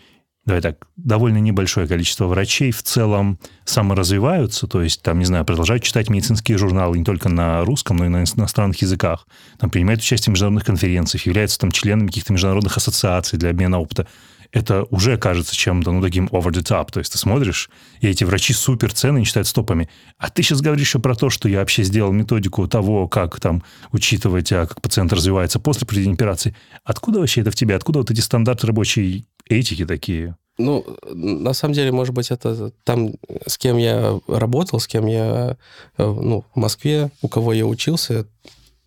давай так, довольно небольшое количество врачей в целом саморазвиваются, то есть, там, не знаю, продолжают читать медицинские журналы не только на русском, но и на иностранных языках, там, принимают участие в международных конференциях, являются там членами каких-то международных ассоциаций для обмена опыта. Это уже кажется чем-то, ну, таким over the top. То есть ты смотришь, и эти врачи супер цены считают стопами. А ты сейчас говоришь еще про то, что я вообще сделал методику того, как там учитывать, а, как пациент развивается после проведения операции. Откуда вообще это в тебе? Откуда вот эти стандарты рабочей этики такие? Ну, на самом деле, может быть, это там, с кем я работал, с кем я, э, ну, в Москве, у кого я учился,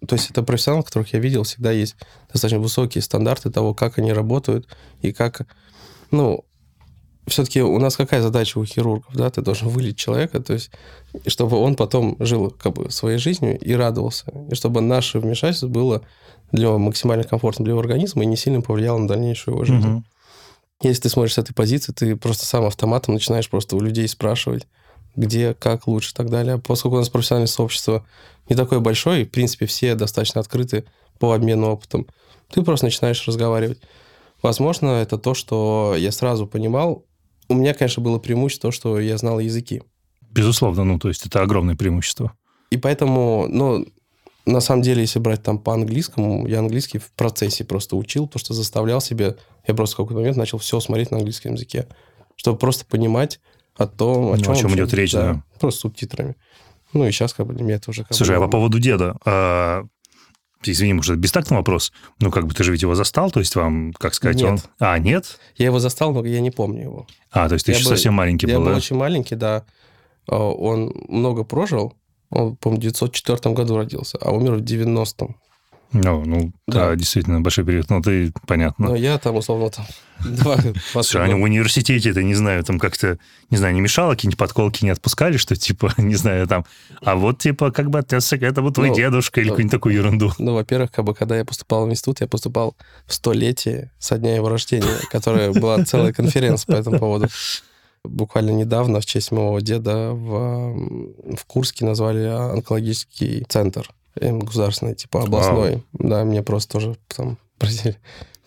то есть это профессионалы, которых я видел, всегда есть достаточно высокие стандарты того, как они работают и как, ну, все-таки у нас какая задача у хирургов, да, ты должен вылечить человека, то есть, чтобы он потом жил как бы своей жизнью и радовался, и чтобы наше вмешательство было для него максимально комфортным для его организма и не сильно повлияло на дальнейшую его жизнь. Мгм. Если ты смотришь с этой позиции, ты просто сам автоматом начинаешь просто у людей спрашивать, где, как лучше и так далее. Поскольку у нас профессиональное сообщество не такое большое, и, в принципе, все достаточно открыты по обмену опытом, ты просто начинаешь разговаривать. Возможно, это то, что я сразу понимал. У меня, конечно, было преимущество то, что я знал языки. Безусловно, ну, то есть это огромное преимущество. И поэтому, ну, на самом деле, если брать там по английскому, я английский в процессе просто учил, потому что заставлял себя, я просто в какой-то момент начал все смотреть на английском языке, чтобы просто понимать о том, Ну, о о чем, чем вообще- идет речь, да. Просто субтитрами. Ну, и сейчас как бы для меня это уже... Как Слушай, бы, а по поводу деда, а, извини, может, это бестактный вопрос, ну, как бы ты же ведь его застал, то есть вам, как сказать, Нет. он... А, нет? Я его застал, но я не помню его. А, то есть ты Я еще был- совсем маленький я был, был да? очень маленький, да. А, Он много прожил. Он, по-моему, в 904 году родился, а умер в 90-м. Ну, ну, да. Да. действительно, большой период. Ну, ты, понятно. Но я там, условно, там... <laughs> два- 20 Слушай, они в университете, это, не знаю, там как-то, не знаю, не мешало, какие-нибудь подколки не отпускали, что, типа, <laughs> не знаю, там, а вот, типа, как бы отнесся к этому твой Ну, дедушка или ну, какую-нибудь такую ерунду. Ну, во-первых, как бы, когда я поступал в институт, я поступал в столетие со дня его рождения, которая была целая конференция по этому поводу. Буквально недавно в честь моего деда в, в Курске назвали онкологический центр государственный, типа областной. Да, мне просто тоже там <laughs> просили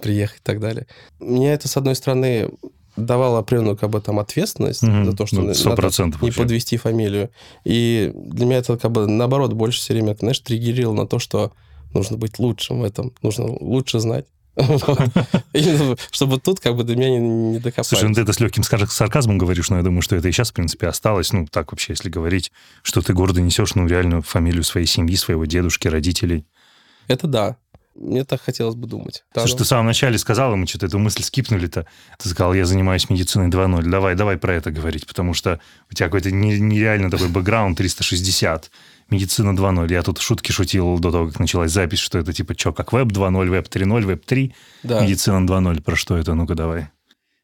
приехать и так далее. Меня это, с одной стороны, давал определенную как бы там ответственность Мгм. за то, что Ну, на- сто надо не вообще. подвести фамилию. И для меня это как бы наоборот больше все время, знаешь, триггерило на то, что нужно быть лучшим в этом, нужно лучше знать. <laughs> Именно, Чтобы тут как бы до меня не, докопались. Слушай, ну ты это с легким сар- сарказмом говоришь, но я думаю, что это и сейчас, в принципе, осталось. Ну, так вообще, если говорить, что ты гордо несешь, ну, реально фамилию своей семьи, своего дедушки, родителей. Это да. Мне так хотелось бы думать. Да, Слушай, ну. ты в самом начале сказал, и мы что-то эту мысль скипнули-то. Ты сказал, я занимаюсь медициной 2.0. Давай, давай про это говорить, потому что у тебя какой-то не- нереально такой бэкграунд 360. Медицина 2.0. Я тут шутки шутил до того, как началась запись, что это типа что, как веб 2.0, веб 3.0, веб 3, Да. медицина 2.0. Про что это? Ну-ка, давай.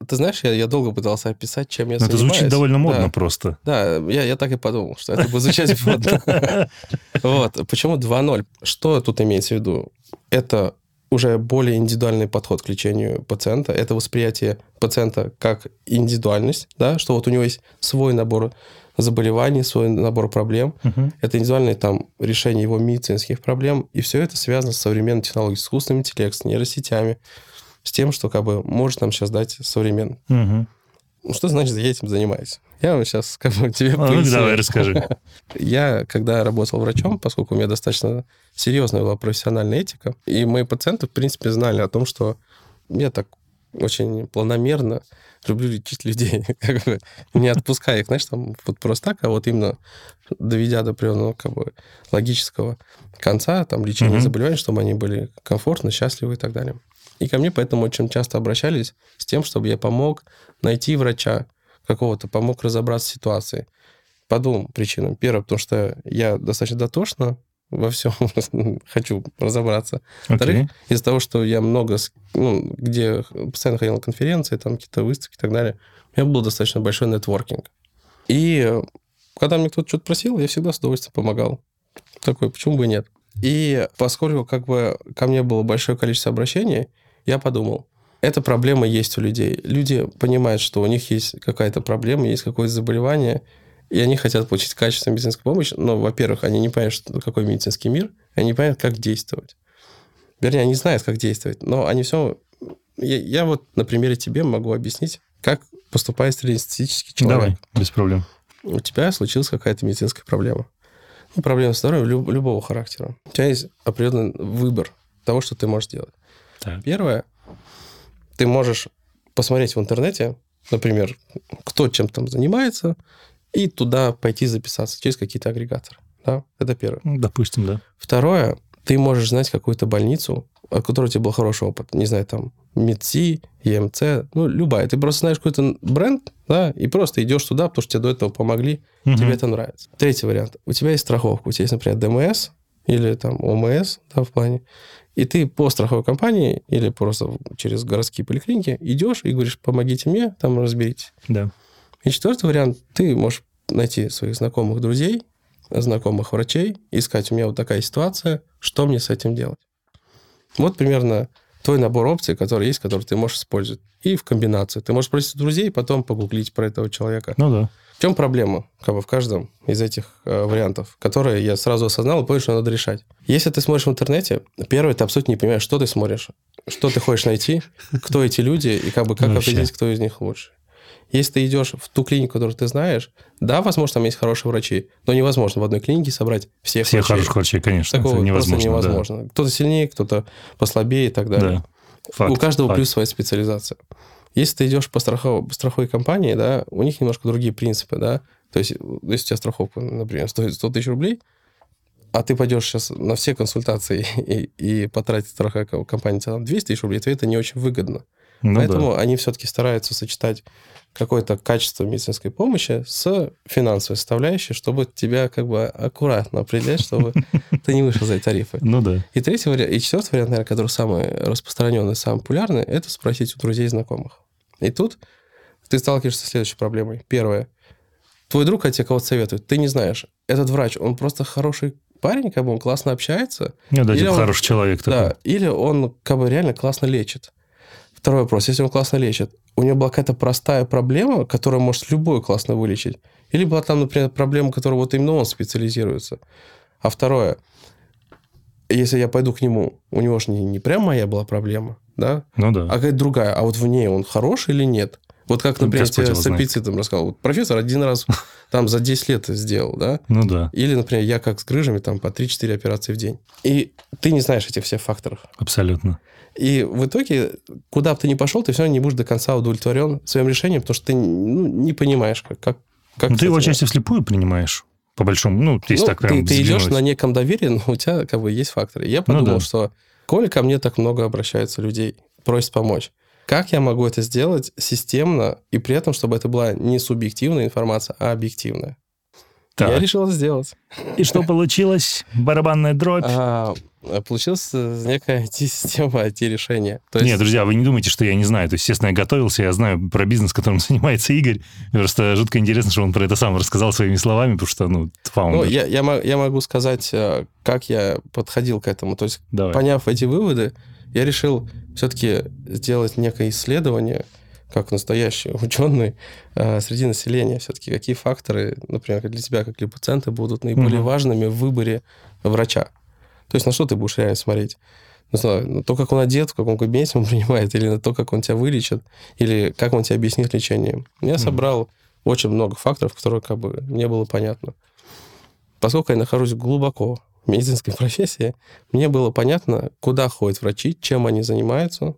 Ты знаешь, я, я долго пытался описать, чем я Ну, это занимаюсь. звучит довольно модно Да. просто. Да, я, я так и подумал, что это будет звучать <laughs> модно. Вот. Почему 2.0? Что тут имеется в виду? Это уже более индивидуальный подход к лечению пациента. Это восприятие пациента как индивидуальность, да, что вот у него есть свой набор заболеваний, свой набор проблем. Мгм. Это индивидуальное там решение его медицинских проблем. И все это связано с современной технологией, с искусственным интеллектом, с нейросетями, с тем, что как бы может нам сейчас дать современно. Мгм. Ну, что значит, я этим занимаюсь? Я вам сейчас как бы <laughs> тебе А, ну, давай, расскажи. <laughs> Я, когда работал врачом, поскольку у меня достаточно серьезная была профессиональная этика, и мои пациенты, в принципе, знали о том, что я так очень планомерно люблю лечить людей, <laughs> как бы не отпуская их, знаешь, там вот просто так, а вот именно доведя до определенного как бы логического конца, там, лечения Мгм. заболеваний, чтобы они были комфортны, счастливы и так далее. И ко мне поэтому очень часто обращались с тем, чтобы я помог найти врача какого-то, помог разобраться в ситуации. По двум причинам. Первое, потому что я достаточно дотошно во всем <laughs> хочу разобраться. Во-вторых, Окей. из-за того, что я много, ну, где постоянно ходил на конференции, там какие-то выставки и так далее, у меня был достаточно большой нетворкинг. И э, когда мне кто-то что-то просил, я всегда с удовольствием помогал. Такой, почему бы и нет? И поскольку как бы ко мне было большое количество обращений, я подумал, эта проблема есть у людей. Люди понимают, что у них есть какая-то проблема, есть какое-то заболевание, и они хотят получить качественную медицинскую помощь, но, во-первых, они не понимают, что какой медицинский мир, они не понимают, как действовать. Вернее, они знают, как действовать, но они все... Я, я вот на примере тебе могу объяснить, как поступает среднестатистический человек. Давай, без проблем. У тебя случилась какая-то медицинская проблема. Ну, проблема с здоровьем люб- любого характера. У тебя есть определенный выбор того, что ты можешь делать. Так. Первое, ты можешь посмотреть в интернете, например, кто чем там занимается, и туда пойти записаться через какие-то агрегаторы. Да? Это первое. Ну, Допустим, да. Второе, ты можешь знать какую-то больницу, от которой у тебя был хороший опыт. Не знаю, там, МИДСИ, ЕМЦ, ну, любая. Ты просто знаешь какой-то бренд, да, и просто идешь туда, потому что тебе до этого помогли, Мгм. тебе это нравится. Третий вариант. У тебя есть страховка. У тебя есть, например, ДМС или там ОМС, да, в плане. И ты по страховой компании или просто через городские поликлиники идешь и говоришь, помогите мне, там разберитесь. Да. И четвертый вариант, ты можешь найти своих знакомых друзей, знакомых врачей, и сказать, у меня вот такая ситуация, что мне с этим делать? Вот примерно твой набор опций, который есть, который ты можешь использовать. И в комбинацию. Ты можешь спросить у друзей, потом погуглить про этого человека. Ну да. В чем проблема как бы, в каждом из этих э, вариантов, которые я сразу осознал и понял, что надо решать? Если ты смотришь в интернете, первое, ты абсолютно не понимаешь, что ты смотришь, что ты хочешь найти, кто эти люди и как бы как Вообще. определить, кто из них лучше. Если ты идешь в ту клинику, которую ты знаешь, да, возможно, там есть хорошие врачи, но невозможно в одной клинике собрать всех Все врачей. хороших врачей, конечно. Такого это невозможно. просто да. невозможно. Кто-то сильнее, кто-то послабее и так далее. Да. Факт, у каждого факт. плюс своя специализация. Если ты идешь по страховой, по страховой компании, да, у них немножко другие принципы, да. То есть, если у тебя страховка, например, стоит 100 тысяч рублей, а ты пойдешь сейчас на все консультации <laughs> и, и потратить страховая ко- компания тебе там 200 тысяч рублей, то это не очень выгодно. Ну Поэтому они все-таки стараются сочетать какое-то качество медицинской помощи с финансовой составляющей, чтобы тебя как бы аккуратно определять, чтобы <laughs> ты не вышел за эти тарифы. Ну да. И третий вариант, и четвертый вариант, наверное, который самый распространенный, самый популярный, это спросить у друзей и знакомых. И тут ты сталкиваешься с следующей проблемой. Первое. Твой друг, а тебе кого-то советует, ты не знаешь. Этот врач, он просто хороший парень, как бы он классно общается. Ну да, Или типа он- хороший человек такой. Да, или он как бы реально классно лечит. Второй вопрос. Если он классно лечит, у него была какая-то простая проблема, которую может любой классно вылечить. Или была там, например, проблема, которую вот именно он специализируется. А второе. Если я пойду к нему, у него же не, не прям моя была проблема, да? Ну да. А какая-то другая. А вот в ней он хороший или нет? Вот как, Ну, например, Господь тебе его с аппетитом рассказал. Вот профессор один раз <laughs> там за 10 лет сделал, да? Ну да, Или, например, я как с грыжами, там по 3-4 операции в день. И ты не знаешь этих всех факторов. абсолютно. И в итоге, куда бы ты ни пошел, ты все равно не будешь до конца удовлетворен своим решением, потому что ты ну, не понимаешь, как... как, как Ну, ты его отчасти вслепую принимаешь, по большому, ну, если Ну, так прям ты, ты идешь на неком доверии, но у тебя как бы есть факторы. Я подумал, Ну да. что коли ко мне так много обращаются людей, просят помочь, как я могу это сделать системно и при этом, чтобы это была не субъективная информация, а объективная? Так. Я решил это сделать. И что получилось? Барабанная дробь. А, получилась э, некая IT-система, IT-решения. То есть, Нет, друзья, вы не думайте, что я не знаю. То есть, естественно, я готовился, я знаю про бизнес, которым <laughs> занимается Игорь. Просто жутко интересно, что он про это сам рассказал своими словами, потому что, ну, ну, фаундер. я, я, мо- я могу сказать, э, как я подходил к этому. То есть, Давай. поняв эти выводы, я решил все-таки сделать некое исследование, как настоящий ученый, э, среди населения. Все-таки какие факторы, например, для тебя, как для пациента, будут наиболее Мгм. важными в выборе врача. То есть на что ты будешь реально смотреть? Не знаю, на то, как он одет, в каком кабинете он <laughs> принимает, или на то, как он тебя вылечит, или как он тебе объяснит лечение. Я Мгм. собрал очень много факторов, которые как бы мне было понятно. Поскольку я нахожусь глубоко в медицинской <laughs> профессии, мне было понятно, куда ходят врачи, чем они занимаются,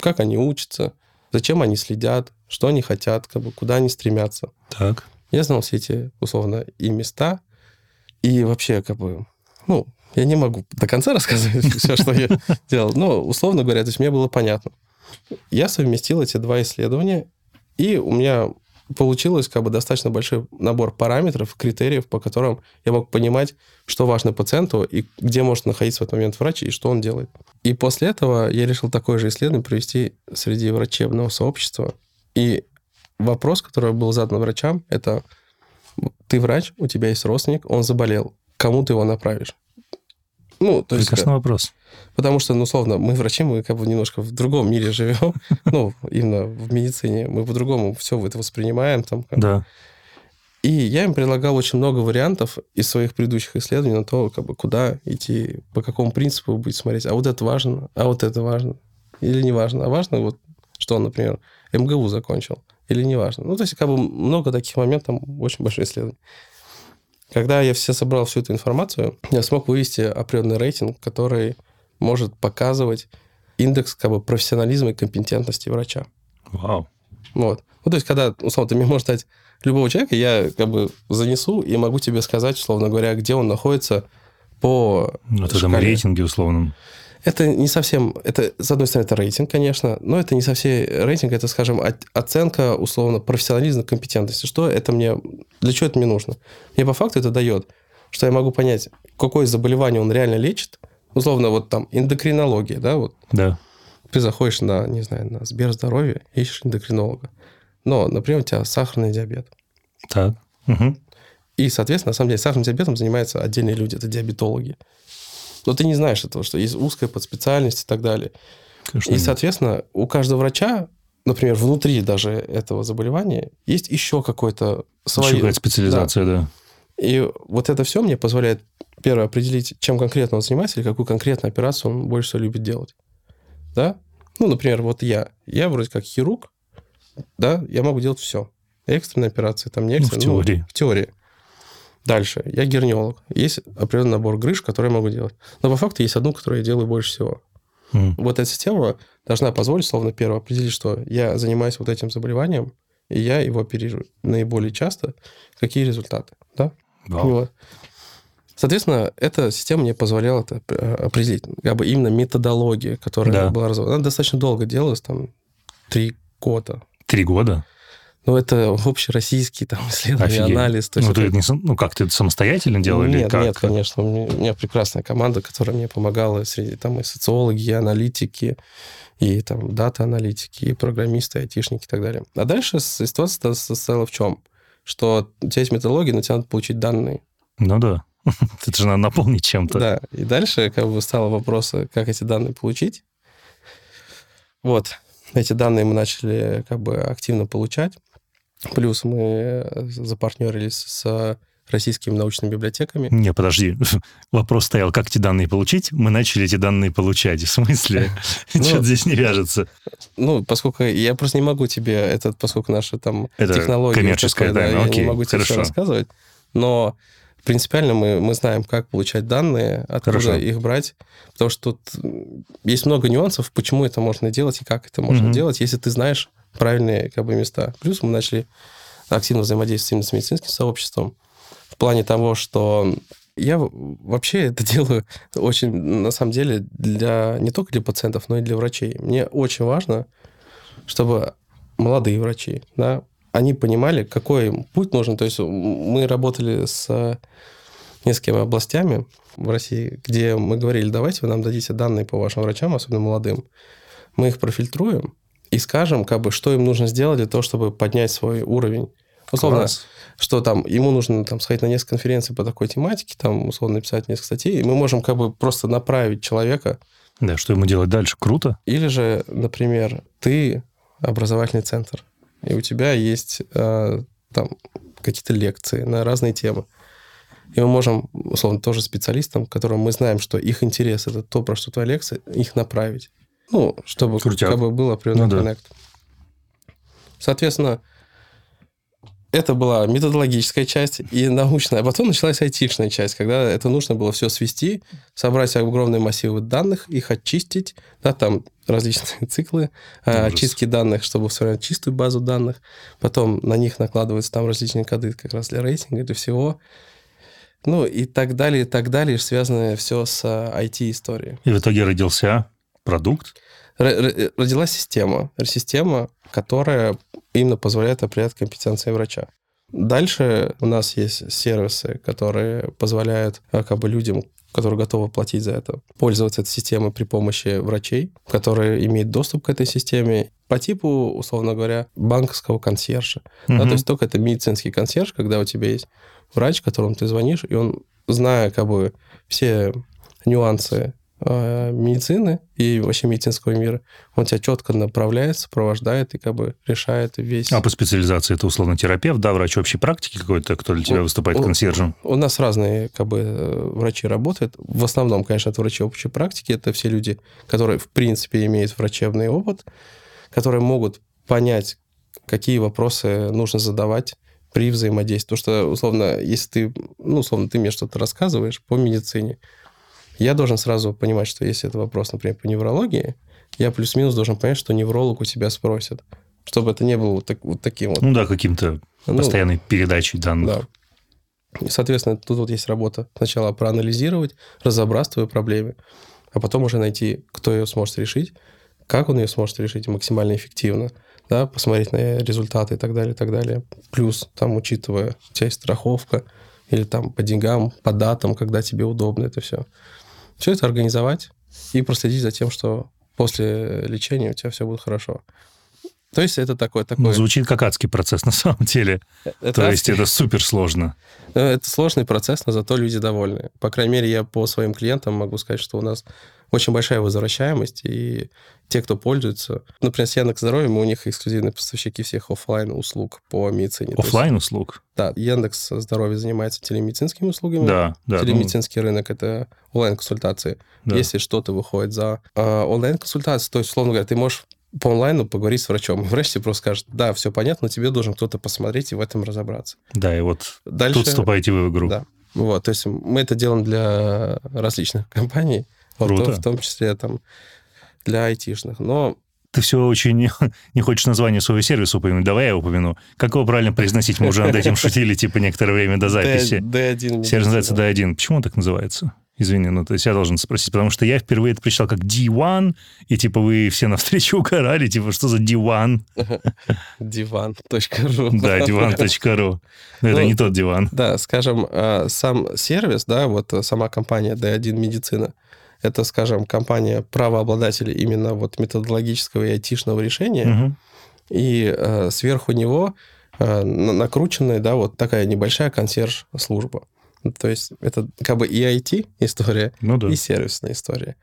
как они учатся, зачем они следят, что они хотят, как бы, куда они стремятся. Так. Я знал все эти, условно, и места, и вообще, как бы, ну, я не могу до конца <laughs> рассказывать все, что я <laughs> делал, но, условно говоря, то есть мне было понятно. Я совместил эти два исследования, и у меня получилось как бы достаточно большой набор параметров, критериев, по которым я мог понимать, что важно пациенту и где может находиться в этот момент врач и что он делает. И после этого я решил такое же исследование провести среди врачебного сообщества. И вопрос, который был задан врачам, это ты врач, у тебя есть родственник, он заболел, кому ты его направишь? Ну, то есть, Прекрасный вопрос. потому что, ну, условно, мы врачи, мы как бы немножко в другом мире живем, <laughs> ну, именно в медицине, мы по-другому все это воспринимаем. Там, Да. И я им предлагал очень много вариантов из своих предыдущих исследований на то, как бы, куда идти, по какому принципу вы будете смотреть. А вот это важно, а вот это важно. Или не важно. А важно, вот, что он, например, МГУ закончил. Или не важно. Ну, то есть, как бы много таких моментов, там очень большое исследование. Когда я все собрал всю эту информацию, я смог вывести определенный рейтинг, который может показывать индекс как бы, профессионализма и компетентности врача. Вау. Вот. Ну, то есть, когда, условно, ты мне можешь дать любого человека, я как бы занесу и могу тебе сказать, условно говоря, где он находится по в этом шкале. рейтинге условном. Это не совсем... Это, с одной стороны, это рейтинг, конечно, но это не совсем рейтинг, это, скажем, оценка, условно, профессионализма, компетентности. Что это мне... Для чего это мне нужно? Мне по факту это дает, что я могу понять, какое заболевание он реально лечит. Условно, вот там эндокринология, да, вот Да. ты заходишь на, не знаю, на Сберздоровье, ищешь эндокринолога. Но, например, у тебя сахарный диабет. Так. Мгм. И, соответственно, на самом деле, сахарным диабетом занимаются отдельные люди, это диабетологи. Но ты не знаешь этого, что есть узкая подспециальность и так далее. Конечно, И, нет. соответственно, у каждого врача, например, внутри даже этого заболевания, есть еще какой-то Еще свой... какая-то специализация, да. И вот это все мне позволяет, первое, определить, чем конкретно он занимается, или какую конкретную операцию он больше всего любит делать. Да? Ну, например, вот я. Я вроде как хирург, да, я могу делать все. Экстренные операции, там не Ну, в экстренные. ну, теории. в теории. Дальше. Я герниолог. Есть определенный набор грыж, которые я могу делать. Но по факту есть одну, которую я делаю больше всего. М. Вот эта система должна позволить, словно первое, определить, что я занимаюсь вот этим заболеванием, и я его оперирую наиболее часто. Какие результаты, да? Вау. Вот. Соответственно, эта система мне позволяла это э, определить. Как бы именно методология, которая Да. была разработана. Она достаточно долго делалась, там, три года. Три года? Но это общероссийский там <laughs> исследование, Офигеть. анализ. То есть ну, ты это- это не ну, как, ты это самостоятельно делал или нет, как? нет, конечно. У меня, прекрасная команда, которая мне помогала среди там и социологи, и аналитики, и там дата-аналитики, и программисты, и айтишники и так далее. А дальше ситуация состояла в чем? Что у тебя есть методология, но тебе надо получить данные. Ну да. <laughs> Это же надо наполнить чем-то. Да, и дальше как бы стало вопрос, как эти данные получить. Вот, эти данные мы начали как бы активно получать. Плюс мы запартнерились с российскими научными библиотеками. Не, подожди. <laughs> Вопрос стоял, как эти данные получить? Мы начали эти данные получать. В смысле? <laughs> Ну, Что-то здесь не вяжется. Ну, поскольку я просто не могу тебе этот, поскольку наши там Это технологии... коммерческая тайна. я не могу тебе все рассказывать, но принципиально мы, мы знаем, как получать данные, откуда Хорошо. их брать, потому что тут есть много нюансов, почему это можно делать и как это можно Мгм. делать, если ты знаешь правильные как бы, места. Плюс мы начали активно взаимодействовать с медицинским сообществом в плане того, что я вообще это <laughs> делаю очень, на самом деле, для не только для пациентов, но и для врачей. Мне очень важно, чтобы молодые врачи, да, они понимали, какой путь нужен. То есть мы работали с несколькими областями в России, где мы говорили, давайте вы нам дадите данные по вашим врачам, особенно молодым. Мы их профильтруем и скажем, как бы, что им нужно сделать для того, чтобы поднять свой уровень. Условно, Класс. что там ему нужно там сходить на несколько конференций по такой тематике, там условно написать несколько статей, и мы можем как бы просто направить человека. Да, что ему делать дальше? Круто. Или же, например, ты образовательный центр, и у тебя есть э, там какие-то лекции на разные темы. И мы можем, условно, тоже специалистам, которым мы знаем, что их интерес это то, про что твоя лекция, их направить. Ну, чтобы Крутяк. как бы был определенный Ну да. коннект. Соответственно, это была методологическая часть и научная, а потом началась айтишная часть, когда это нужно было все свести, собрать огромные массивы данных, их очистить, да, там различные <laughs> циклы э, Ужас. очистки данных, чтобы сформировать чистую базу данных, потом на них накладываются там различные коды как раз для рейтинга, для всего, ну и так далее, и так далее, связанное все с IT-историей. И в итоге родился продукт. Родилась система, система, которая именно позволяет определять компетенции врача. Дальше у нас есть сервисы, которые позволяют а, как бы людям, которые готовы платить за это, пользоваться этой системой при помощи врачей, которые имеют доступ к этой системе по типу, условно говоря, банковского консьержа. Да, Мгм. то есть только это медицинский консьерж, когда у тебя есть врач, которому ты звонишь, и он, зная как бы все нюансы э, медицины и вообще медицинского мира, он тебя четко направляет, сопровождает и как бы решает весь... А по специализации это условно терапевт, да, врач общей практики какой-то, кто для тебя выступает ну, консьержем? У нас разные как бы э, врачи работают. В основном, конечно, это врачи общей практики. Это все люди, которые, в принципе, имеют врачебный опыт, которые могут понять, какие вопросы нужно задавать при взаимодействии. Потому что, условно, если ты, ну, условно, ты мне что-то рассказываешь по медицине, я должен сразу понимать, что если это вопрос, например, по неврологии, я плюс-минус должен понять, что невролог у тебя спросит. Чтобы это не было вот, так- вот таким вот. Ну да, каким-то Ну, постоянной передачей данных. да. И, соответственно, тут вот есть работа. Сначала проанализировать, разобраться в твоей проблеме, а потом уже найти, кто ее сможет решить, как он ее сможет решить максимально эффективно, да, посмотреть на результаты и так далее, и так далее. Плюс, там, учитывая, у тебя есть страховка, или там по деньгам, по датам, когда тебе удобно это все. Все это организовать и проследить за тем, что после лечения у тебя все будет хорошо. То есть это такое... такое Ну, звучит как адский процесс на самом деле. это То есть адский- это супер сложно. Э, Это сложный процесс, но зато люди довольны. По крайней мере, я по своим клиентам могу сказать, что у нас очень большая возвращаемость, и те, кто пользуется... Например, с Яндекс Здоровьем у них эксклюзивные поставщики всех оффлайн услуг по медицине. Есть, Оффлайн услуг? да, Яндекс Здоровье занимается телемедицинскими услугами. Да, да. ну, Телемедицинский рынок – это онлайн-консультации. да. Если что-то выходит за э, онлайн-консультацию, то есть, условно говоря, ты можешь по онлайну поговорить с врачом. И врач тебе просто скажет, да, все понятно, но тебе должен кто-то посмотреть и в этом разобраться. Да, и вот Дальше... тут вступаете вы в игру. Да. Вот, то есть мы это делаем для различных <laughs> компаний, вот, Круто. в том числе там для айтишных. Но Ты все очень <laughs> не, хочешь название своего сервиса упомянуть. Давай я упомяну. Как его правильно произносить? Мы уже над этим <laughs> шутили, типа, некоторое время до записи. D- D1 Сервис называется медицина. D1. Почему он так называется? Извини, ну, то есть я должен спросить, потому что я впервые это прочитал как D1, и, типа, вы все навстречу <laughs> угорали, типа, что за D1? Divan.ru. <laughs> Да, <laughs> divan.ru. Но это Ну, не тот диван. Да, скажем, э, сам сервис, да, вот э, сама компания D1 Медицина, это, скажем, компания правообладателей именно вот методологического и айтишного решения, и э, сверху него на- накрученная, да, вот такая небольшая консьерж-служба. То есть это как бы и IT-история, Ну да. и сервисная история.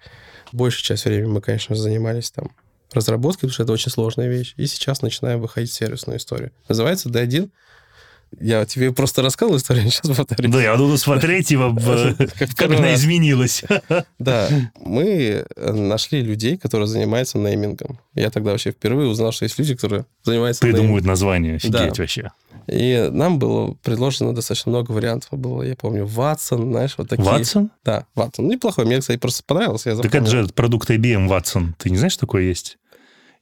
Большую часть времени мы, конечно, занимались там разработкой, потому что это очень сложная вещь. И сейчас начинаем выходить в сервисную историю. Называется D1. Я тебе просто рассказывал историю, <laughs> сейчас повторю. Да, я буду смотреть, типа, как она изменилась. <laughs> Да, мы нашли людей, которые занимаются неймингом. Я тогда вообще впервые узнал, что есть люди, которые занимаются Придумывают название, офигеть вообще. И нам было предложено достаточно много вариантов. Было, я помню, Ватсон, знаешь, вот такие. Ватсон? Да, Ватсон. Неплохой, мне, кстати, просто понравился. Так это же продукт IBM Ватсон. Ты не знаешь, что такое есть?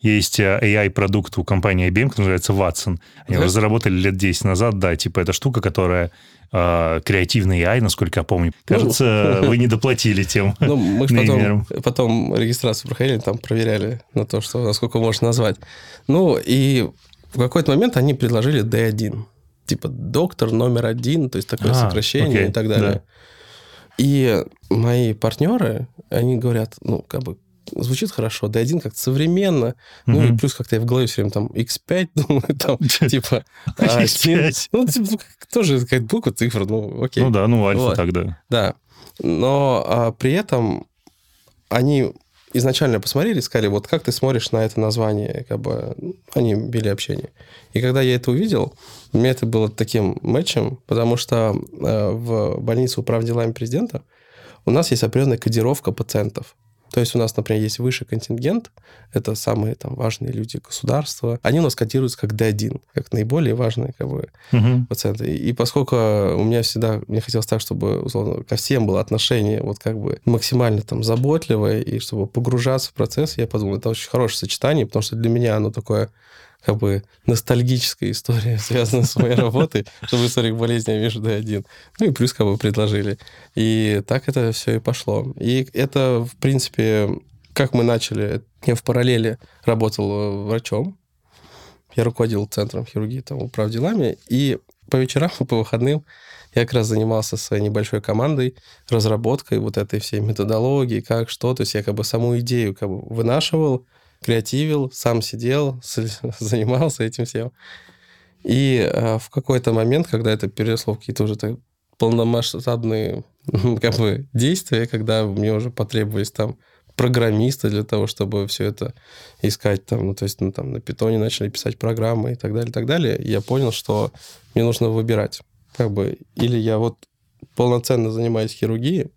Есть э, AI-продукт у компании IBM, который называется Watson. Они да? разработали лет 10 назад, да, типа это штука, которая э, креативный AI, насколько я помню. Ну, Кажется, ну, <laughs> вы не доплатили тем Ну, мы же потом, потом регистрацию проходили, там проверяли на то, что насколько можно назвать. Ну, и в какой-то момент они предложили D1. Типа доктор номер один, то есть такое а, сокращение окей, и так далее. Да. И мои партнеры, они говорят, ну, как бы, звучит хорошо, D1 как-то современно, mm-hmm. ну и плюс как-то я в голове все время там X5, <laughs> думаю, там, <laughs> типа... <laughs> X5. Ну, типа, тоже какая-то буква, цифра, ну, окей. Ну да, ну альфа вот. тогда. Да. Но а, при этом они изначально посмотрели, сказали, вот как ты смотришь на это название, как бы они вели общение. И когда я это увидел, мне это было таким матчем, потому что э, в больнице управ делами президента у нас есть определенная кодировка пациентов. То есть у нас, например, есть высший контингент, это самые там важные люди государства. Они у нас котируются как D1, как наиболее важные как бы, угу. пациенты. И, поскольку у меня всегда, мне хотелось так, чтобы условно, ко всем было отношение вот как бы максимально там заботливое, и чтобы погружаться в процесс, я подумал, это очень хорошее сочетание, потому что для меня оно такое как бы ностальгическая история, <laughs> связанная с моей работой, чтобы историк болезни я вижу D1. Ну и плюс как бы предложили. И так это все и пошло. И это, в принципе, как мы начали, я в параллели работал э, врачом, я руководил центром хирургии, там, управ делами, и по вечерам, по выходным я как раз занимался своей небольшой командой разработкой вот этой всей методологии, как, что. То есть я как бы саму идею как бы вынашивал, креативил, сам сидел, <laughs> занимался этим всем. И э, в какой-то момент, когда это переросло в какие-то уже так полномасштабные <laughs> как бы, действия, когда мне уже потребовались там программисты для того, чтобы все это искать там, ну, то есть, ну, там, на питоне начали писать программы и так далее, и так далее, я понял, что мне нужно выбирать, как бы, или я вот полноценно занимаюсь хирургией,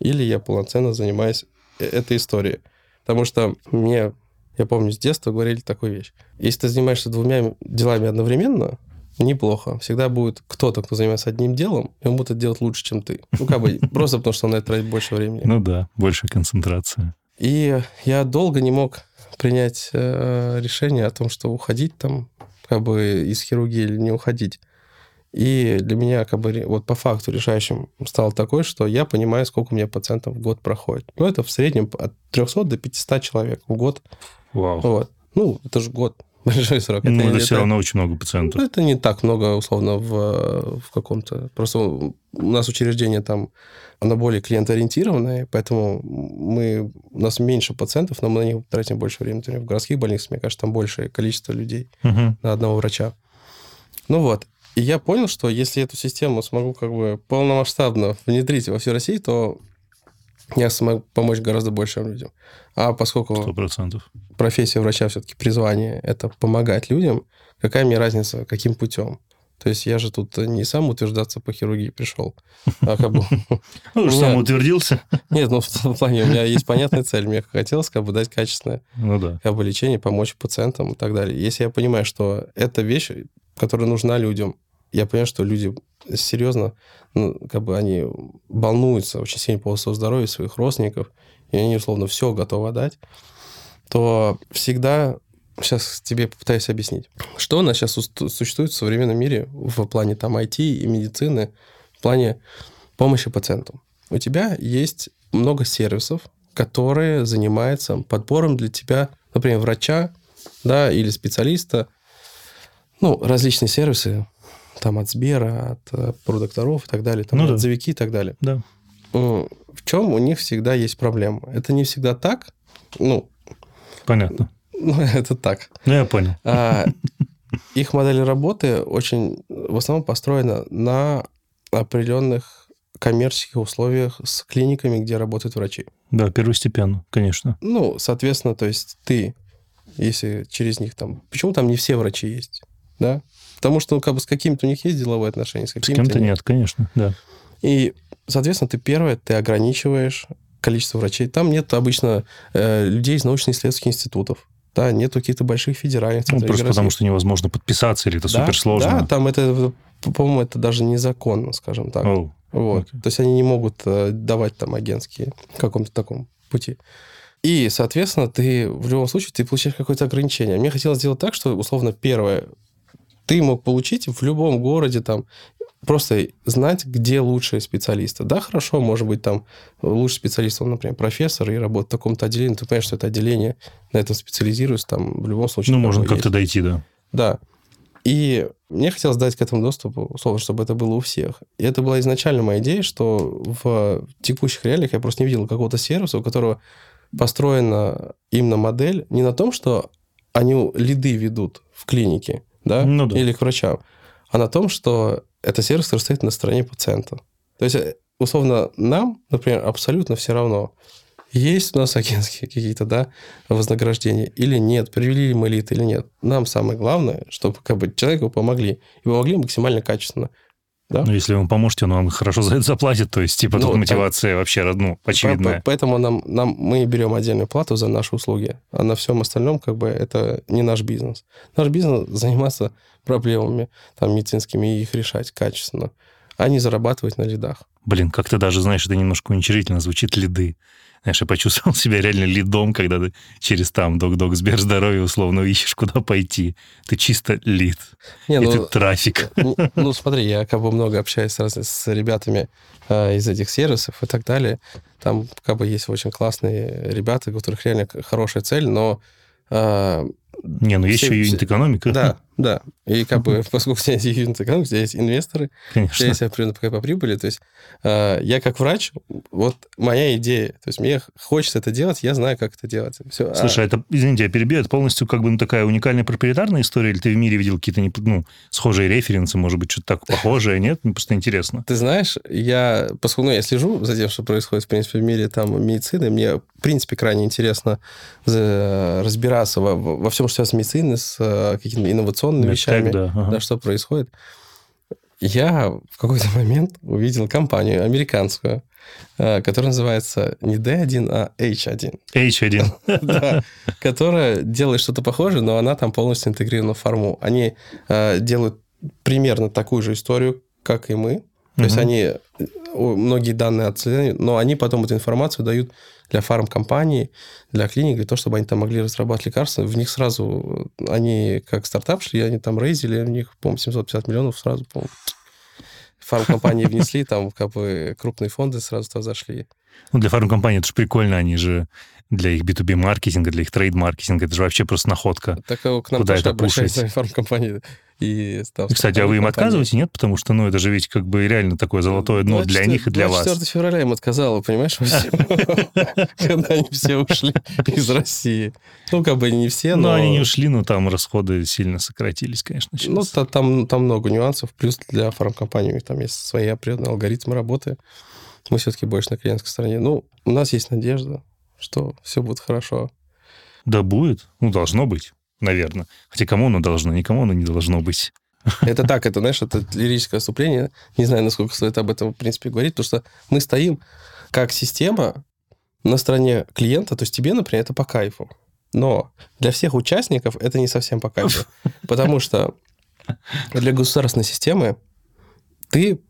или я полноценно занимаюсь э, этой историей. Потому что мне я помню, с детства говорили такую вещь. Если ты занимаешься двумя делами одновременно, неплохо. Всегда будет кто-то, кто занимается одним делом, и он будет это делать лучше, чем ты. Ну, как бы <laughs> просто потому, что он на это тратит больше времени. Ну да, больше концентрации. И я долго не мог принять э, решение о том, что уходить там, как бы из хирургии или не уходить. И для меня, как бы, вот по факту решающим стало такое, что я понимаю, сколько у меня пациентов в год проходит. Ну, это в среднем от 300 до 500 человек в год Вау. Вот. Ну, это же год. <laughs> Большой срок. Ну, это, это все равно очень много пациентов. Ну, это не так много, условно, в, в каком-то... Просто у нас учреждение там, оно более клиентоориентированное, поэтому мы, у нас меньше пациентов, но мы на них тратим больше времени. Например, в городских больницах, мне кажется, там большее количество людей угу. на одного врача. Ну вот. И я понял, что если эту систему смогу как бы полномасштабно внедрить во всю Россию, то я смогу помочь гораздо большим людям. А поскольку 100%. профессия врача все-таки призвание – это помогать людям, какая мне разница, каким путем? То есть я же тут не сам утверждаться по хирургии пришел, а как бы... <laughs> Ну, сам утвердился. Нет, ну в том плане у меня есть понятная цель. Мне хотелось как бы дать качественное ну, да. как бы, лечение, помочь пациентам и так далее. Если я понимаю, что это вещь, которая нужна людям, я понимаю, что люди серьезно, ну, как бы они волнуются очень сильно по поводу здоровья своих родственников, и они, условно, все готовы дать, то всегда сейчас тебе попытаюсь объяснить, что у нас сейчас существует в современном мире в плане там IT и медицины, в плане помощи пациентам. У тебя есть много сервисов, которые занимаются подбором для тебя, например, врача, да, или специалиста, ну, различные сервисы, там от Сбера, от э, продукторов и так далее, там ну, отзывики да. и так далее. Да. В чем у них всегда есть проблема? Это не всегда так, ну... Понятно. <laughs> Ну, это так. Ну, я понял. А, их модель работы очень, в основном построена на определенных коммерческих условиях с клиниками, где работают врачи. Да, первостепенно, конечно. Ну, соответственно, то есть ты, если через них там... Почему там не все врачи есть? Да? Потому что, ну, как бы с какими-то у них есть деловые отношения, с С какими-то кем-то нет, конечно, да. И, соответственно, ты первое, ты ограничиваешь количество врачей. Там нет обычно э, людей из научно-исследовательских институтов. Да, нету каких-то больших федеральных Ну, центров. просто России. потому что невозможно подписаться, или это Да, суперсложно. Да, там это, по-моему, это даже незаконно, скажем так. Оу, Вот. окей. То есть они не могут э, давать там агентские в каком-то таком пути. И, соответственно, ты в любом случае ты получаешь какое-то ограничение. Мне хотелось сделать так, что, условно, первое, ты мог получить в любом городе там просто знать, где лучшие специалисты. Да, хорошо, может быть, там лучший специалист, он, например, профессор и работает в таком-то отделении, ты понимаешь, что это отделение на этом специализируется, там в любом случае... Ну, можно как-то дойти, да. Да. И мне хотелось дать к этому доступ, условно, чтобы это было у всех. И это была изначально моя идея, что в текущих реалиях я просто не видел какого-то сервиса, у которого построена именно модель не на том, что они лиды ведут в клинике, да, Ну да. или к врачам, а на том, что это сервис, который стоит на стороне пациента. То есть, э, условно, нам, например, абсолютно все равно, есть у нас агентские какие-то, да, вознаграждения или нет, привели ли мы элит или нет. Нам самое главное, чтобы как бы человеку помогли. И помогли максимально качественно. Да? Ну, если вы поможете, он вам хорошо за это заплатит, то есть, типа, Ну, тут так- мотивация вообще, ну, очевидная. по- Поэтому нам, нам, мы берем отдельную плату за наши услуги, а на всем остальном как бы это не наш бизнес. Наш бизнес <laughs> заниматься проблемами там, медицинскими и их решать качественно, а не зарабатывать на лидах. Блин, как-то даже, знаешь, это немножко уничижительно звучит лиды. Знаешь, я почувствовал <laughs> себя реально лидом, когда ты через там док-док Сберздоровье условно ищешь, куда пойти. Ты чисто лид. Не, И ну, ты трафик. Ну, ну, смотри, я как бы много общаюсь с, раз- с ребятами э, из этих сервисов и так далее. Там как бы есть очень классные ребята, у которых реально хорошая цель, но... э, Не, ну есть еще юнит-экономика. да, да. И как бы, поскольку у тебя есть юнит экономика, у тебя есть инвесторы, у тебя Конечно. есть определенная по, прибыли. То есть э, я как врач, вот моя идея, то есть мне хочется это делать, я знаю, как это делать. Все. Слушай, а это, извините, я перебью, это полностью как бы ну, такая уникальная проприетарная история, или ты в мире видел какие-то ну, схожие референсы, может быть, что-то так похожее, нет? Мне просто интересно. Ты знаешь, я, поскольку ну, я слежу за тем, что происходит, в принципе, в мире там медицины, мне, в принципе, крайне интересно за- разбираться во, во во всем, что связано с медициной, с э, какими-то инновационными Медтек, вещами, да, ага. да, что происходит. Я в какой-то <laughs> момент увидел компанию американскую, э, которая называется не D1, а H1. H1. <laughs> <laughs> Да, которая делает что-то похожее, но она там полностью интегрирована в форму. Они э, делают примерно такую же историю, как и мы. То есть они многие данные отслеживают, но они потом эту информацию дают для фармкомпаний, для клиник, для того, чтобы они там могли разрабатывать лекарства. В них сразу, они как стартап шли, они там рейзили, у них, по-моему, 750 миллионов сразу, по-моему, фармкомпании внесли, там как бы крупные фонды сразу туда зашли. Ну, для фармкомпаний это же прикольно, они же для их B2B-маркетинга, для их трейд-маркетинга, это же вообще просто находка. Так к нам Куда это пушить? фармкомпании. И, там, Кстати, а вы им отказываете, нет? Потому что, ну, это же ведь как бы реально такое золотое дно для 24 них и для вас. 24 февраля им отказала, понимаешь, <laughs> когда они все ушли из России. Ну, как бы не все, Ну, но... они не ушли, но там расходы сильно сократились, конечно, Ну, там, много нюансов. Плюс для фармкомпаний у них там есть свои определенные алгоритмы работы. Мы все-таки больше на клиентской стороне. Ну, у нас есть надежда, что все будет хорошо. Да будет. Ну, должно быть, наверное. Хотя кому оно должно? Никому оно не должно быть. Это так, это, знаешь, это лирическое отступление. Не знаю, насколько стоит об этом, в принципе, говорить, потому что мы стоим как система на стороне клиента, то есть тебе, например, это по кайфу. Но для всех участников это не совсем по кайфу. <laughs> Потому что для государственной системы ты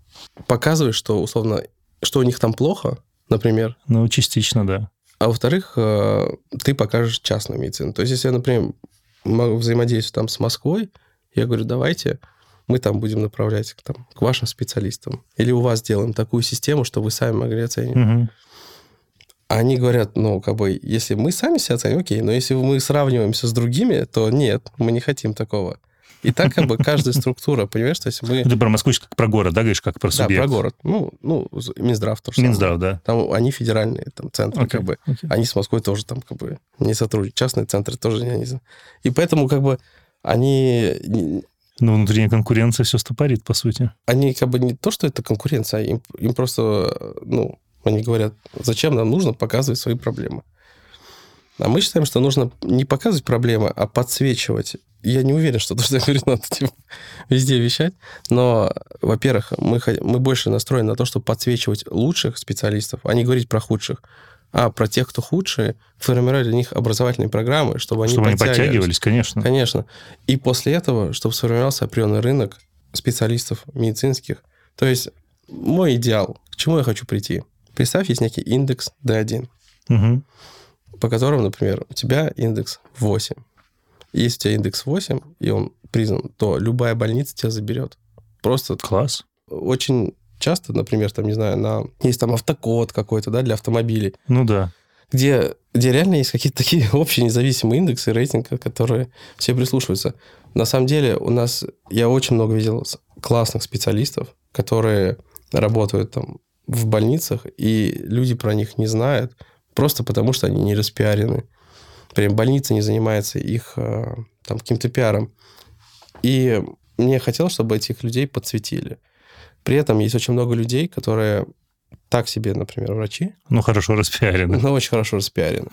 показываешь, что, условно, что у них там плохо, например, Ну, частично, да. А во-вторых, э, ты покажешь частную медицину. То есть, если я, например, могу взаимодействовать там с Москвой, я говорю, давайте мы там будем направлять к, там, к вашим специалистам. Или у вас сделаем такую систему, что вы сами могли оценить. А они говорят, ну, как бы, если мы сами себя оценим, окей, но если мы сравниваемся с другими, то нет, мы не хотим такого. И так как бы каждая структура, понимаешь, то есть мы... Ты про Москву как про город, да, говоришь, как про Да, субъект? про город. Ну, ну, Минздрав тоже. Минздрав, да. Там они федеральные там, центры, Окей, как бы. окей. Они с Москвой тоже там как бы не сотрудничают. Частные центры тоже не... И поэтому как бы они, не- Ну, внутренняя конкуренция все стопорит, по сути. они как бы не то, что это конкуренция, а им, им просто, ну, они говорят, зачем нам нужно показывать свои проблемы. А мы считаем, что нужно не показывать проблемы, а подсвечивать. Я не уверен, что то, что я говорю, надо типа, везде вещать. Но, во-первых, мы, мы больше настроены на то, чтобы подсвечивать лучших специалистов, а не говорить про худших. А про тех, кто худшие, формировать для них образовательные программы, чтобы они Чтобы они подтягивались, конечно. Конечно. И после этого, чтобы сформировался определенный рынок специалистов медицинских. То есть мой идеал, к чему я хочу прийти? Представь, есть некий индекс D1, Угу. По которому, например, у тебя индекс 8. Если у тебя индекс 8, и он признан, то любая больница тебя заберет. Просто Класс. очень часто, например, там, не знаю, на... есть там автокод какой-то, да, для автомобилей, Ну да. где, где реально есть какие-то такие <laughs> общие независимые индексы, рейтинги, которые все прислушиваются. На самом деле у нас... Я очень много видел классных специалистов, которые работают там в больницах, и люди про них не знают, просто потому что они не распиарены. Прям больница не занимается их э, там каким-то пиаром. И мне хотелось, чтобы этих людей подсветили. При этом есть очень много людей, которые так себе, например, врачи, Ну, хорошо распиарены. но очень хорошо распиарены.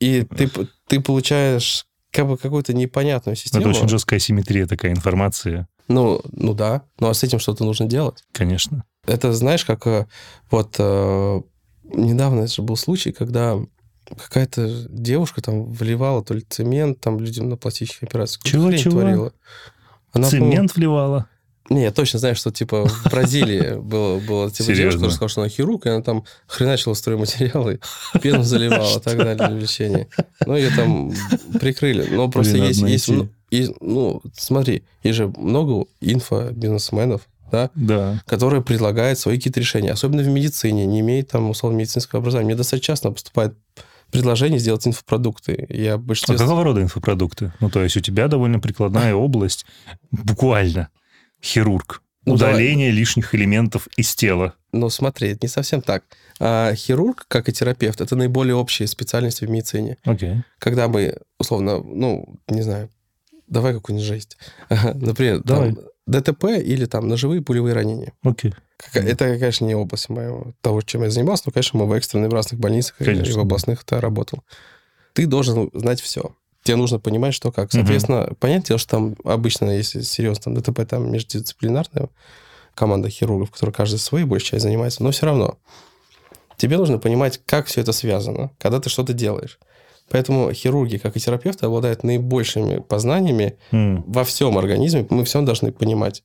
И ты, ты получаешь как бы какую-то непонятную систему. Это очень жесткая симметрия такая информация. Ну, ну да. Ну а с этим что-то нужно делать. Конечно. Это знаешь, как э, вот недавно же был случай, когда какая-то девушка там вливала то ли цемент там людям на пластические операции. Какую-то Чего, чего? творила. Она, Цемент вливала. Не, я точно знаю, что типа в Бразилии <laughs> было, было типа девушка, Серьезно? которая сказала, что она хирург, и она там хреначила стройматериалы, пену заливала и так далее для лечения. Ну, ее там прикрыли. Но просто Блин, есть, есть, ну, и, ну, смотри, есть же много инфобизнесменов, да, Да. которые предлагают свои какие-то решения, особенно в медицине, не имеет там условно медицинского образования. Мне достаточно часто поступает предложение сделать инфопродукты. Я в А большинстве... какого рода инфопродукты? Ну, то есть у тебя довольно прикладная <laughs> область, буквально. Хирург. Ну, Удаление лишних элементов из тела. Ну, смотри, это не совсем так. А хирург, как и терапевт, это наиболее общие специальности в медицине. Окей. Когда мы, условно, ну, не знаю, давай какую-нибудь жесть. <laughs> Например, Давай. там, ДТП или там ножевые пулевые ранения. Окей. Какая- Это, конечно, не область моего, того, чем я занимался, но, конечно, мы в экстренных в разных больницах и- и Конечно, в да. областных-то работал. Ты должен знать все. Тебе нужно понимать, что как. Соответственно, понятное дело, что там обычно, если серьезно, там ДТП, там междисциплинарная команда хирургов, которая каждый своей большей частью занимается, но все равно тебе нужно понимать, как все это связано, когда ты что-то делаешь. Поэтому хирурги, как и терапевты, обладают наибольшими познаниями М. во всем организме. Мы все должны понимать.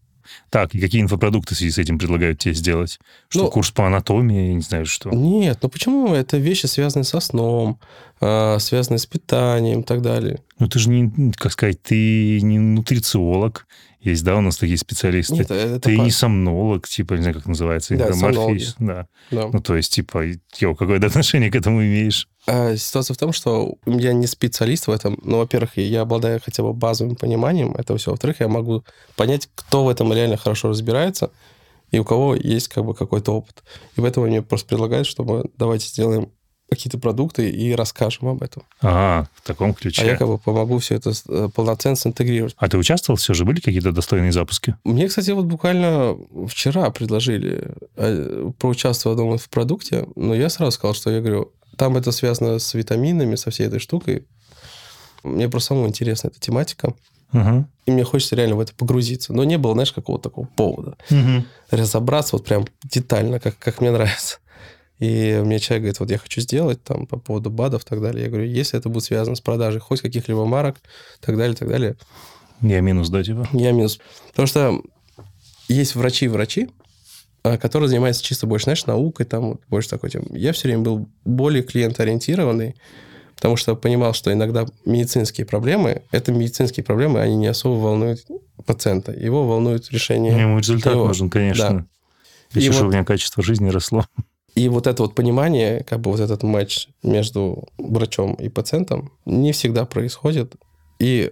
Так, и какие инфопродукты в связи с этим предлагают тебе сделать? Что, Ну- курс по анатомии, я не знаю, что? Нет, ну почему? Это вещи, связанные со сном, а, связанные с питанием и так далее. Ну, ты же не, как сказать, ты не нутрициолог. Есть, да, у нас такие специалисты. Нет, это ты не сомнолог, типа, не знаю, как называется, Да, информорфист. Да. да. Ну, то есть, типа, йо, какое отношение к этому имеешь? А ситуация в том, что я не специалист в этом. Но, во-первых, я обладаю хотя бы базовым пониманием этого всего. Во-вторых, я могу понять, кто в этом реально хорошо разбирается и у кого есть как бы какой-то опыт. И поэтому мне просто предлагают, чтобы давайте сделаем какие-то продукты и расскажем об этом. А, в таком ключе. А я как бы помогу все это э, полноценно синтегрировать. А ты участвовал все же? Были какие-то достойные запуски? Мне, кстати, вот буквально вчера предложили э, поучаствовать в одном в продукте, но я сразу сказал, что я говорю, там это связано с витаминами, со всей этой штукой. Мне просто самому интересна эта тематика, Угу. и мне хочется реально в это погрузиться. Но не было, знаешь, какого-то такого повода. Угу. Разобраться вот прям детально, как, как мне нравится. И мне человек говорит, вот я хочу сделать там по поводу БАДов и так далее. Я говорю, если это будет связано с продажей хоть каких-либо марок, так далее, так далее, Я минус, да, типа? я минус. Потому что есть врачи-врачи, а, которые занимаются чисто больше, знаешь, наукой, там больше такой тем. Я все время был более клиентоориентированный, потому что понимал, что иногда медицинские проблемы, это медицинские проблемы, они не особо волнуют пациента. Его волнует решение. Ему результат его. нужен, конечно. И Еще, чтобы вот- у меня качество жизни росло. И вот это вот понимание, как бы вот этот матч между врачом и пациентом не всегда происходит. И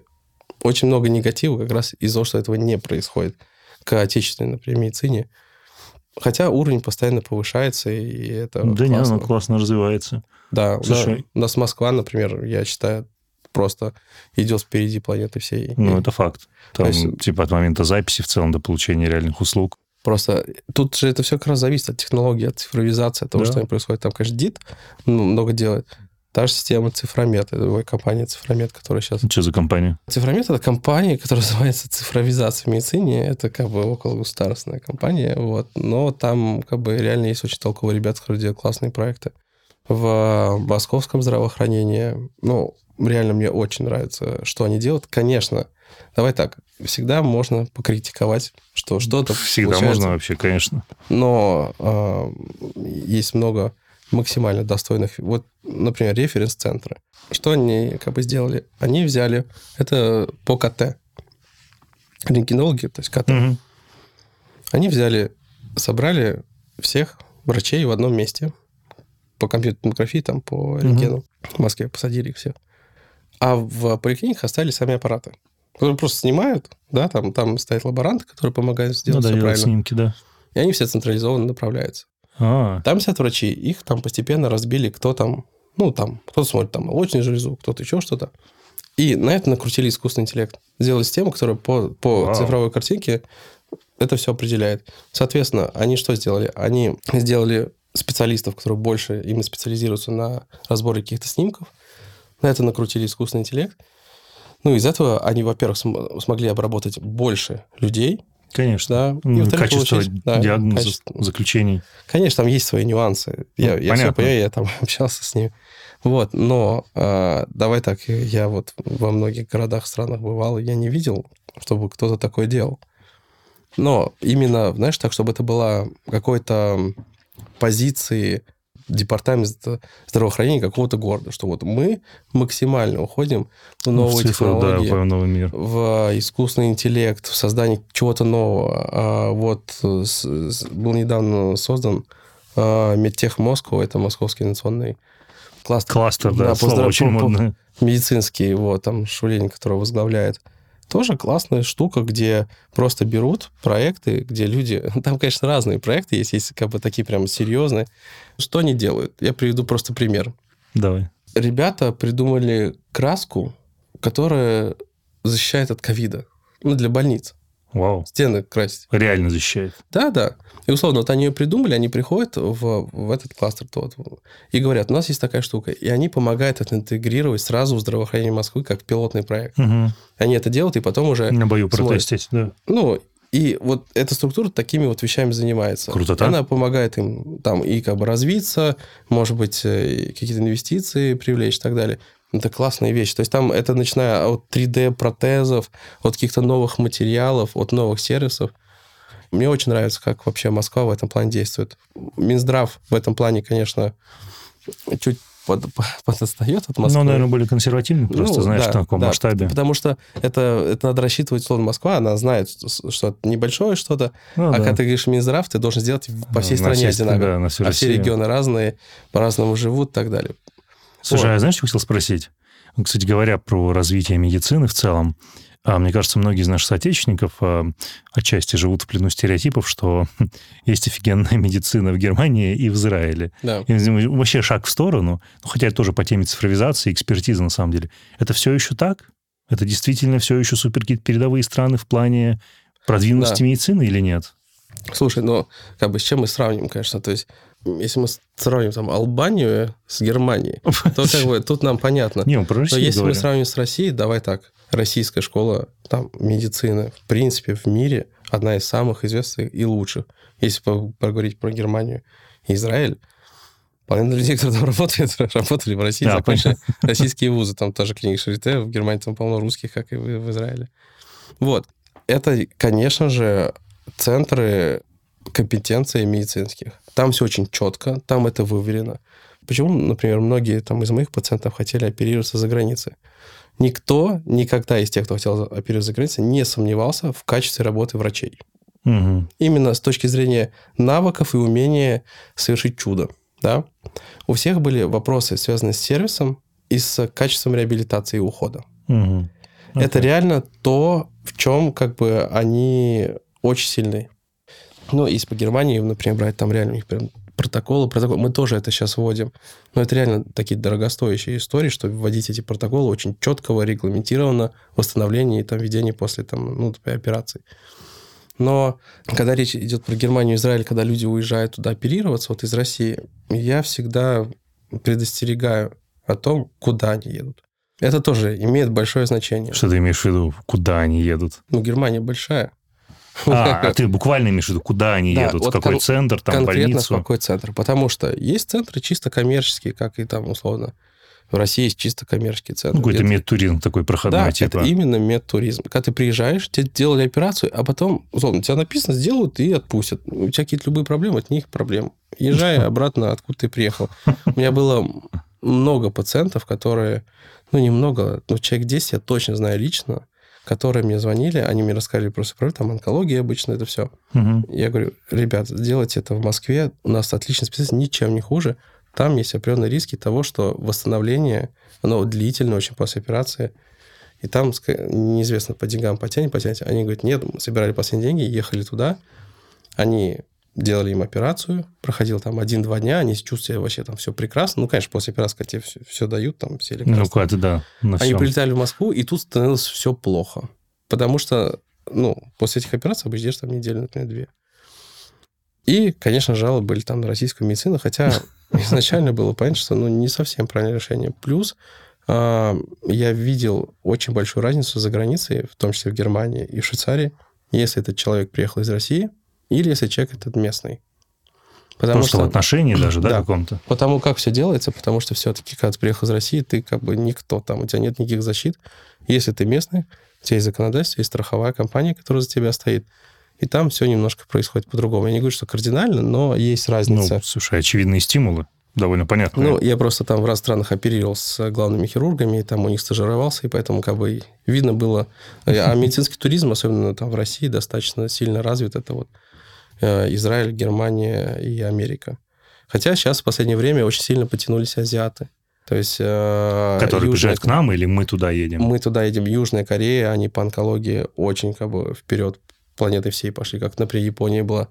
очень много негатива как раз из-за того, что этого не происходит к отечественной, например, медицине. Хотя уровень постоянно повышается, и это Да не, классно. оно классно развивается. Да, у Слушай- нас- у нас Москва, например, я считаю, просто идет впереди планеты всей. Ну, это факт. Там, есть- типа, от момента записи в целом до получения реальных услуг. Просто тут же это все как раз зависит от технологий, от цифровизации, от того, Да. что происходит. Там, конечно, ДИТ ну, много делает. Та же система Цифромет, это компания Цифромет, которая сейчас... Что за компания? Цифромет — это компания, которая <laughs> называется цифровизация в медицине. Это как бы около государственная компания, вот. Но там как бы реально есть очень толковые ребята, которые делают классные проекты. В московском здравоохранении, ну, реально мне очень нравится, что они делают. Конечно, давай так, всегда можно покритиковать, что что-то Всегда получается. можно вообще, конечно. Но э, есть много максимально достойных. Вот, например, референс-центры. Что они как бы сделали? Они взяли это по КТ. Рентгенологи, то есть КТ. Угу. Они взяли, собрали всех врачей в одном месте по компьютерной томографии, там, по рентгену. Угу. В Москве посадили их всех. А в поликлиниках оставили сами аппараты. Которые просто снимают, да, там, там стоят лаборанты, которые помогают сделать ну, да, все правильно. снимки, да. И они все централизованно направляются. А. Там сидят врачи, их там постепенно разбили, кто там, ну, там, кто смотрит там молочную железу, кто-то еще что-то. И на это накрутили искусственный интеллект. Сделали систему, которая по, по цифровой картинке это все определяет. Соответственно, они что сделали? Они сделали специалистов, которые больше именно специализируются на разборе каких-то снимков. На это накрутили искусственный интеллект. Ну, из этого они, во-первых, смогли обработать больше людей, Конечно. Да. И качество получить, да, диагнозов, качество. заключений. Конечно, там есть свои нюансы. Я, ну, я все понимаю, я там <laughs> общался с ними. Вот, но э, давай так, я вот во многих городах, странах бывал, я не видел, чтобы кто-то такое делал. Но именно, знаешь, так, чтобы это была какой-то позиции департамент здравоохранения какого-то города, что вот мы максимально уходим в новые в цифру, технологии, да, в, новый мир. в искусственный интеллект, в создание чего-то нового. А вот с, с, был недавно создан а, Медтех Москва, это московский национальный кластер. Кластер, да, да слово очень модное. Медицинский, вот, там Шулин, который возглавляет тоже классная штука, где просто берут проекты, где люди... <laughs> Там, конечно, разные проекты есть, есть как бы такие прям серьезные. Что они делают? Я приведу просто пример. Давай. Ребята придумали краску, которая защищает от ковида. Ну, для больниц. Вау. Стены красить. Реально защищает. Да, да. И условно, вот они ее придумали, они приходят в, в этот кластер тот, и говорят, у нас есть такая штука. И они помогают это интегрировать сразу в здравоохранение Москвы как пилотный проект. Угу. Они это делают, и потом уже... На бою протестить, да. Ну, и вот эта структура такими вот вещами занимается. Круто, так? Она помогает им там и как бы развиться, может быть, э, какие-то инвестиции привлечь и так далее. Это классная вещь. То есть там это начиная от 3D-протезов, от каких-то новых материалов, от новых сервисов. Мне очень нравится, как вообще Москва в этом плане действует. Минздрав в этом плане, конечно, чуть под, <laughs> подотстает от Москвы. Ну, наверное, более консервативный, просто ну, знаешь, да, в каком да, масштабе. Потому что это, это надо рассчитывать, условно, Москва, она знает, что это небольшое что-то, ну, а да. когда ты говоришь Минздрав, ты должен сделать по всей стране одинаково. Да, на всю а все регионы разные, по-разному живут и так далее. Слушай, вот. а знаешь, что хотел спросить? Кстати говоря, про развитие медицины в целом. А, мне кажется, многие из наших соотечественников а, отчасти живут в плену стереотипов, что <laughs> есть офигенная <laughs> медицина в Германии и в Израиле. Да. И вообще шаг в сторону, ну, хотя это тоже по теме цифровизации, экспертизы на самом деле. Это все еще так? Это действительно все еще супер какие-то передовые страны в плане продвинутости да. медицины или нет? Слушай, ну, как бы с чем мы сравним, конечно, то есть если мы сравним там Албанию с Германией, то как бы тут нам понятно. Не, про Но если мы сравним с Россией, давай так, российская школа там медицины, в принципе, в мире одна из самых известных и лучших. Если поговорить про Германию и Израиль, половина людей, которые там работают, <laughs> работали в России, да, закончили <laughs> российские вузы. Там тоже клиника Шарите, в Германии там полно русских, как и в Израиле. Вот. Это, конечно же, центры компетенции медицинских. Там все очень четко, там это выверено. Почему, например, многие там, из моих пациентов хотели оперироваться за границей? Никто никогда из тех, кто хотел оперироваться за границей, не сомневался в качестве работы врачей. Угу. Именно с точки зрения навыков и умения совершить чудо. Да? У всех были вопросы, связанные с сервисом и с качеством реабилитации и ухода. Угу. Okay. Это реально то, в чем как бы они очень сильны. Ну, если по Германии, например, брать, там реально у них прям протоколы, протоколы. Мы тоже это сейчас вводим. Но это реально такие дорогостоящие истории, что вводить эти протоколы очень четко, регламентировано восстановление и там ведение после там, ну, операций. Но когда речь идет про Германию и Израиль, когда люди уезжают туда оперироваться, вот из России, я всегда предостерегаю о том, куда они едут. Это тоже имеет большое значение. Что ты имеешь в виду, куда они едут? Ну, Германия большая. А, <laughs> а ты буквально имеешь в виду, куда они Да, едут, в вот какой кон- центр, там, Конкретно в больницу? какой центр. Потому что есть центры чисто коммерческие, как и там, условно, в России есть чисто коммерческий центр. Ну, какой-то медтуризм такой проходной, Да, типа. это именно медтуризм. Когда ты приезжаешь, тебе делали операцию, а потом, условно, тебя написано, сделают и отпустят. У тебя какие-то любые проблемы, это не их проблемы. Езжай <laughs> обратно, откуда ты приехал. У меня было много пациентов, которые, ну, немного, ну, человек 10 я точно знаю лично, которые мне звонили, они мне рассказали просто про там онкология обычно, это все. Мгм. Я говорю, ребят, сделайте это в Москве, у нас отличный специалист, ничем не хуже. Там есть определенные риски того, что восстановление, оно длительное очень после операции, и там неизвестно по деньгам потянет, потянет. Они говорят, нет, мы собирали последние деньги, ехали туда, они делали им операцию, проходил там один-два дня, они чувствовали вообще там все прекрасно. Ну, конечно, после операции тебе все, все дают, там все Ну, лекарства. куда-то, да, на Они всем. прилетали в Москву, и тут становилось все плохо. Потому что, ну, после этих операций обычно ждешь там неделю, например, две. И, конечно, жалобы были там на российскую медицину, хотя <laughs> изначально было понятно, что ну, не совсем правильное решение. Плюс а, я видел очень большую разницу за границей, в том числе в Германии и в Швейцарии, если этот человек приехал из России или если человек этот местный. Потому Просто в отношении даже, да, <clears throat> Да. каком-то? Потому как все делается, потому что все-таки, когда ты приехал из России, ты как бы никто там, у тебя нет никаких защит. Если ты местный, у тебя есть законодательство, есть страховая компания, которая за тебя стоит. И там все немножко происходит по-другому. Я не говорю, что кардинально, но есть Ну, разница. слушай, очевидные стимулы. Довольно понятно. Ну, я просто там в разных странах оперировал с главными хирургами, и там у них стажировался, и поэтому как бы видно было... А медицинский туризм, особенно там в России, достаточно сильно развит. Это вот Израиль, Германия и Америка. Хотя сейчас в последнее время очень сильно потянулись азиаты. То есть... э, Которые Южная- приезжают к нам, или мы туда едем? Мы туда едем. Южная Корея, они по онкологии очень как бы вперед планеты всей пошли. Как, например, Япония была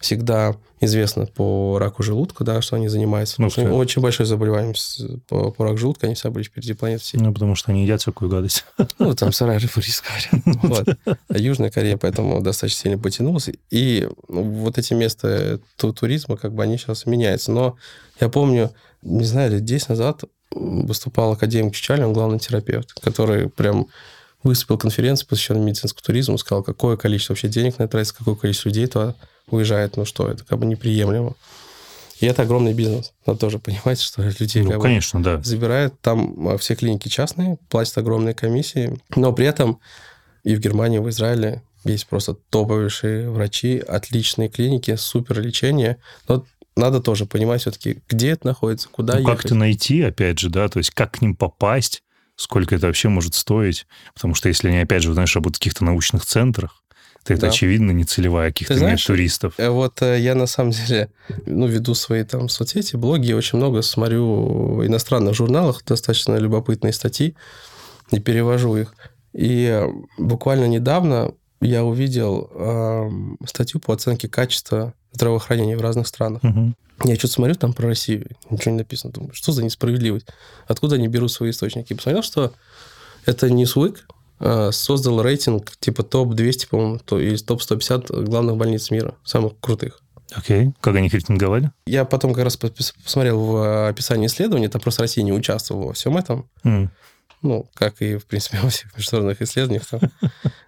всегда известна по раку желудка, да, что они занимаются. Ну, что- Очень большое заболевание с- по, по раку желудка, они всегда были впереди планеты всей. Ну, потому что они едят всякую гадость. <laughs> Ну, там сырая рыба рис говорят. Вот. А Южная Корея поэтому достаточно сильно потянулась. И ну, вот эти места ту- туризма, как бы они сейчас меняются. Но я помню, не знаю, лет 10 назад выступал академик Чичалин, он главный терапевт, который прям выступил конференцию, посвященную медицинскому туризму, сказал, какое количество вообще денег на это тратится, какое количество людей туда уезжает, ну что, это как бы неприемлемо. И это огромный бизнес. Надо тоже понимать, что людей как Ну, бы конечно, да. забирают. Там а, все клиники частные, платят огромные комиссии. Но при этом и в Германии, и в Израиле есть просто топовейшие врачи, отличные клиники, супер лечение. Но надо тоже понимать все-таки, где это находится, куда Ну, ехать. как-то найти, опять же, да, то есть как к ним попасть, сколько это вообще может стоить. Потому что если они, опять же, знаешь, в каких-то научных центрах, то это, Да. очевидно, не целевая каких-то Ты знаешь, туристов. Э, Вот э, я на самом деле, ну, веду свои там соцсети, блоги, я очень много смотрю в иностранных журналах, достаточно любопытные статьи, и перевожу их. И э, буквально недавно я увидел эм, статью по оценке качества здравоохранения в разных странах. Мгм. Я что-то смотрю там про Россию, ничего не написано. Думаю, что за несправедливость? Откуда они берут свои источники? И посмотрел, что это Newsweek э, создал рейтинг типа топ-200, по-моему, то, или топ-150 главных больниц мира, самых крутых. Окей. Как они рейтинговали? Я потом как раз пос- посмотрел в описании исследования, там просто Россия не участвовала во всем этом. М. Ну, как и, в принципе, <laughs> во всех международных исследованиях там,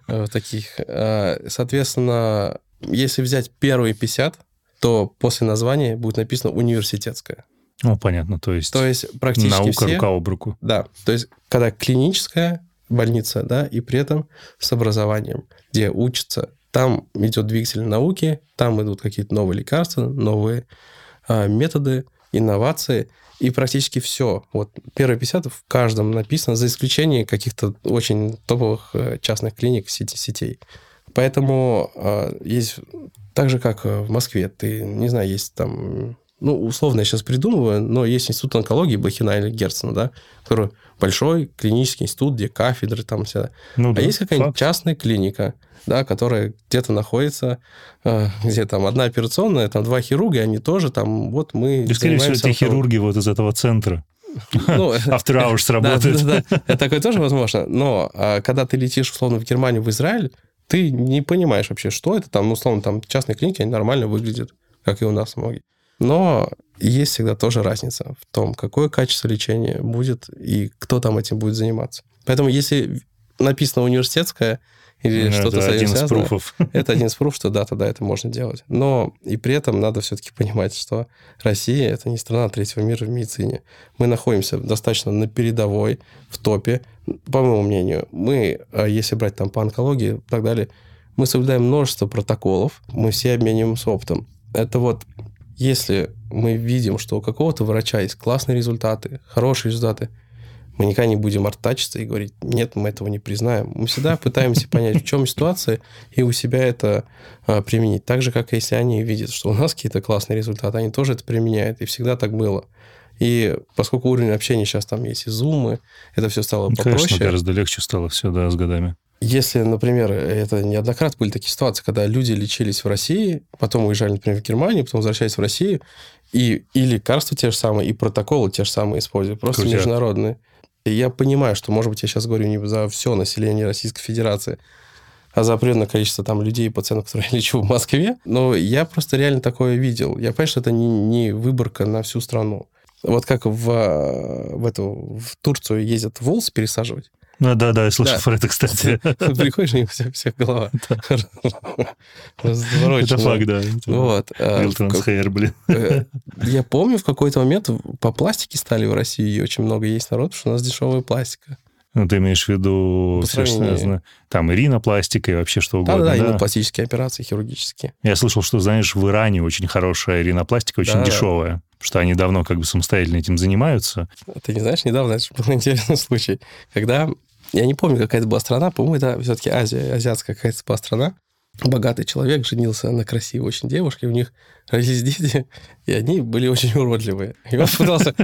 э, таких. А, Соответственно, если взять первые 50, то после названия будет написано университетская. Ну, понятно, то есть, То есть практически наука все... рука об руку. Да, то есть когда клиническая больница, да, и при этом с образованием, где учатся, там идет двигатель науки, там идут какие-то новые лекарства, новые а, методы, инновации, и практически все. Вот первые 50 в каждом написано, за исключением каких-то очень топовых э, частных клиник, сети, сетей. Поэтому а, есть так же, как э, в Москве, ты, не знаю, есть там, ну, условно я сейчас придумываю, но есть институт онкологии Блохина или Герцена, да, который большой клинический институт, где кафедры там вся. Ну, А да, есть какая-нибудь факт. частная клиника, да, которая где-то находится, э, где там одна операционная, там два хирурга, и они тоже там, вот мы Да, скорее всего, онкологией. хирурги вот из этого центра. Ну, <laughs> After hours <laughs> да, работают. да, да, <laughs> это такое тоже возможно. Но а, когда ты летишь, условно, в Германию, в Израиль, ты не понимаешь вообще, что это там, ну, условно, там частные клиники, они нормально выглядят, как и у нас многие. Но есть всегда тоже разница в том, какое качество лечения будет и кто там этим будет заниматься. Поэтому если написано университетское или Это что-то этим один из связано, пруфов. <laughs> это один из пруфов, что да, тогда это можно делать. Но и при этом надо все-таки понимать, что Россия – это не страна третьего мира в медицине. Мы находимся достаточно на передовой, в топе. По моему мнению, мы, а если брать там по онкологии и так далее, мы соблюдаем множество протоколов, мы все обмениваемся опытом. Это вот если мы видим, что у какого-то врача есть классные результаты, хорошие результаты, мы никогда не будем артачиться и говорить, нет, мы этого не признаем. Мы всегда пытаемся понять, в чем ситуация, и у себя это а, применить. Так же, как если они видят, что у нас какие-то классные результаты, они тоже это применяют, и всегда так было. И поскольку уровень общения сейчас там есть и зумы, это все стало Ну, попроще. Конечно, гораздо легче стало все, да, с годами. Если, например, это неоднократно были такие ситуации, когда люди лечились в России, потом уезжали, например, в Германию, потом возвращались в Россию, и, и лекарства те же самые, и протоколы те же самые используют, просто Крутяк. международные. И я понимаю, что, может быть, я сейчас говорю не за все население Российской Федерации, а за определенное количество там людей и пациентов, которые <laughs> я лечу в Москве, но я просто реально такое видел. Я понимаю, что это не, не выборка на всю страну. Вот как в, э, в, эту, в Турцию ездят волосы пересаживать, Ну, да, да, я слышал Да. про это, кстати. <laughs> Приходишь, у них вся, вся голова <laughs> Это разворочена. факт, да. Вот. ка- transhair, блин. э, Я помню, в какой-то момент по пластике стали в России, и очень много есть народ, потому что у нас дешевая пластика. Ну, ты имеешь в виду По все, что сравнению. связано... Там и ринопластика, и вообще что угодно, Да-да-да, да? именно пластические операции хирургические. Я слышал, что, знаешь, в Иране очень хорошая ринопластика, очень Да-да. дешевая. Что они давно как бы самостоятельно этим занимаются. Ты не знаешь, недавно это был интересный случай, когда, я не помню, какая это была страна, по-моему, это все-таки Азия, азиатская какая-то была страна. Богатый человек женился на красивой очень девушке, у них родились дети, и они были очень уродливые. И он пытался...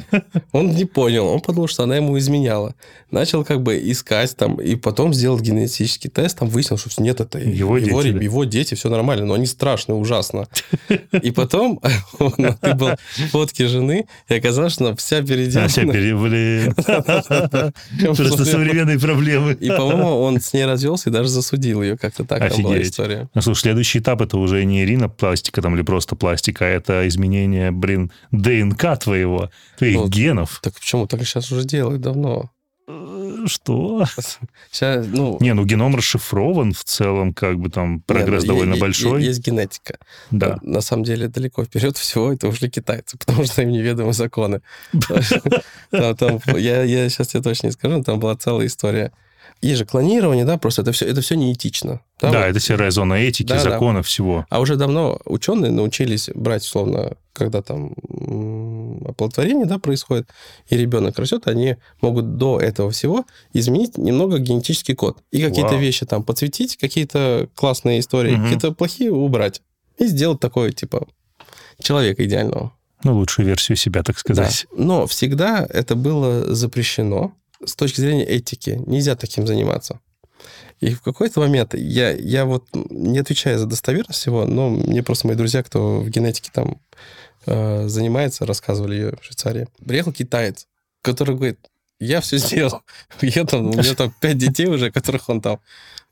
Он не понял, он подумал, что она ему изменяла. Начал как бы искать там, и потом сделал генетический тест, там выяснил, что нет, это Его дети, его, да? его дети, все нормально, но они страшные, ужасно. И потом <laughs> он был фотки жены, и оказалось, что она вся переделана. А, все пере- блин. <laughs> Просто современные проблемы. И, по-моему, он с ней развелся и даже засудил ее как-то так. Офигеть. история. Ну, слушай, следующий этап это уже не ринопластика там или просто пластика, а это изменение, блин, ДНК твоего, твоих Ну, генов. Так почему? Так сейчас уже делают давно. Э, Что? <laughs> Сейчас, ну... Не, ну геном расшифрован в целом, как бы там прогресс нет, ну, довольно е- е- большой. Есть генетика. Да. На на самом деле далеко вперед всего это ушли китайцы, <laughs> потому что им неведомы законы. <laughs> Я, я сейчас тебе точно не скажу, но там была целая история. Есть же клонирование, да, просто это все, это все неэтично. Да, вот. это серая зона этики, Да, да. закона, всего. А уже давно ученые научились брать, условно, когда там оплодотворение да, происходит, и ребенок растет, они могут до этого всего изменить немного генетический код. И какие-то вещи там подсветить, какие-то классные истории, Мгм. какие-то плохие убрать. И сделать такое, типа, человека идеального. Ну, лучшую версию себя, так сказать. Да. Но всегда это было запрещено с точки зрения этики. Нельзя таким заниматься. И в какой-то момент я, я вот не отвечаю за достоверность всего, но мне просто мои друзья, кто в генетике там э, занимается, рассказывали ее в Швейцарии. Приехал китаец, который говорит, я все сделал. <laughs> Я там, у меня там пять детей уже, которых он там... э,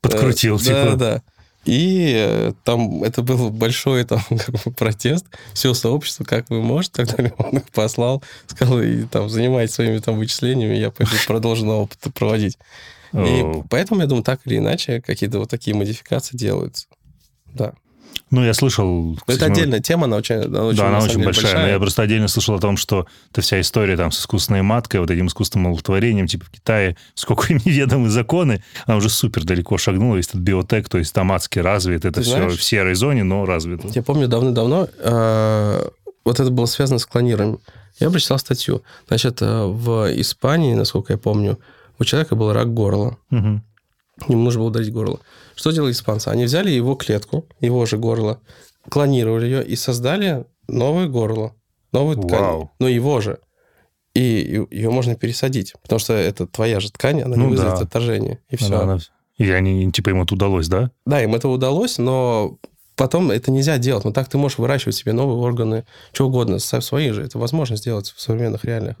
Подкрутил, да, типа. Да, да. И э, там это был большой там, <laughs> протест. Все сообщество, как вы можете, так далее. Он их послал, сказал, и там занимайтесь своими там вычислениями, я пойду <laughs> продолжу на опыт проводить. И поэтому, я думаю, так или иначе, какие-то вот такие модификации делаются. Да. Ну, я слышал... Кстати, это мы- отдельная тема, она очень, она очень, да, она очень деле, большая. Но я просто отдельно слышал о том, что эта вся история там с искусственной маткой, вот этим искусственным оплодотворением, типа в Китае, сколько им <laughs> неведомы законы, она уже супер далеко шагнула, весь этот биотек, то есть там адски развит, это Ты все знаешь- в серой зоне, но развито. Я помню давно-давно, э, вот это было связано с клонированием. Я прочитал статью. Значит, э, в Испании, насколько я помню, у человека был рак горла. Мгм. Ему нужно было удалить горло. Что делали испанцы? Они взяли его клетку, его же горло, клонировали ее и создали новое горло, новую ткань. Вау. Но его же. И ее можно пересадить, потому что это твоя же ткань, она Ну не вызовет да. отторжения. И все. Она- она- И они, типа, им это удалось, да? Да, им это удалось, но потом это нельзя делать. Но так ты можешь выращивать себе новые органы, что угодно, свои же. Это возможно сделать в современных реалиях.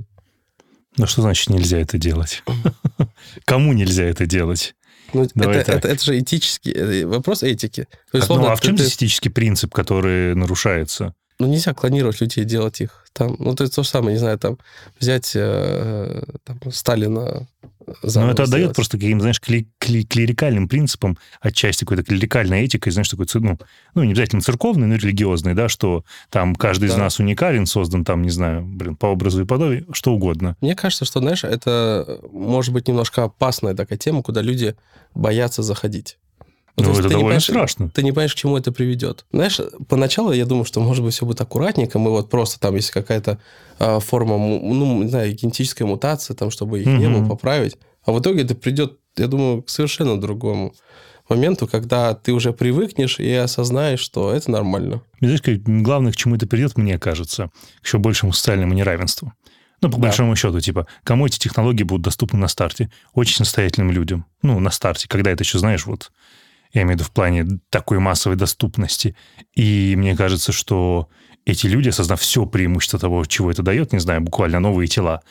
Ну, что значит нельзя это делать? <laughs> Кому нельзя это делать? Ну, Давай это, это, это же этический э, вопрос этики. То есть, ну, условно, а в чем ты- этический принцип, который нарушается? Ну, нельзя клонировать людей, делать их. Там, ну, то есть то же самое, не знаю, там, взять э, там, Сталина ну, это отдает просто каким, знаешь, кли- кли- клерикальным принципам, отчасти какой-то клерикальной этикой, знаешь, такой, ну, ну, не обязательно церковный, но религиозный, да, что там каждый да. из нас уникален, создан там, не знаю, блин, по образу и подобию, что угодно. Мне кажется, что, знаешь, это может быть немножко опасная такая тема, куда люди боятся заходить. Ну, это довольно страшно. Ты не понимаешь, к чему это приведет. Знаешь, поначалу я думаю, что, может быть, все будет аккуратненько, мы вот просто там, есть какая-то э, форма, ну, не знаю, генетическая мутация, там, чтобы их mm-hmm. не было, поправить. А в итоге это придет, я думаю, к совершенно другому моменту, когда ты уже привыкнешь и осознаешь, что это нормально. Знаешь, главное, к чему это придет, мне кажется, к еще большему социальному неравенству. Ну, по да. большому счету, типа, кому эти технологии будут доступны на старте? Очень состоятельным людям. Ну, на старте, когда это еще, знаешь, вот я имею в виду в плане такой массовой доступности. И мне кажется, что эти люди, осознав все преимущество того, чего это дает, не знаю, буквально новые тела.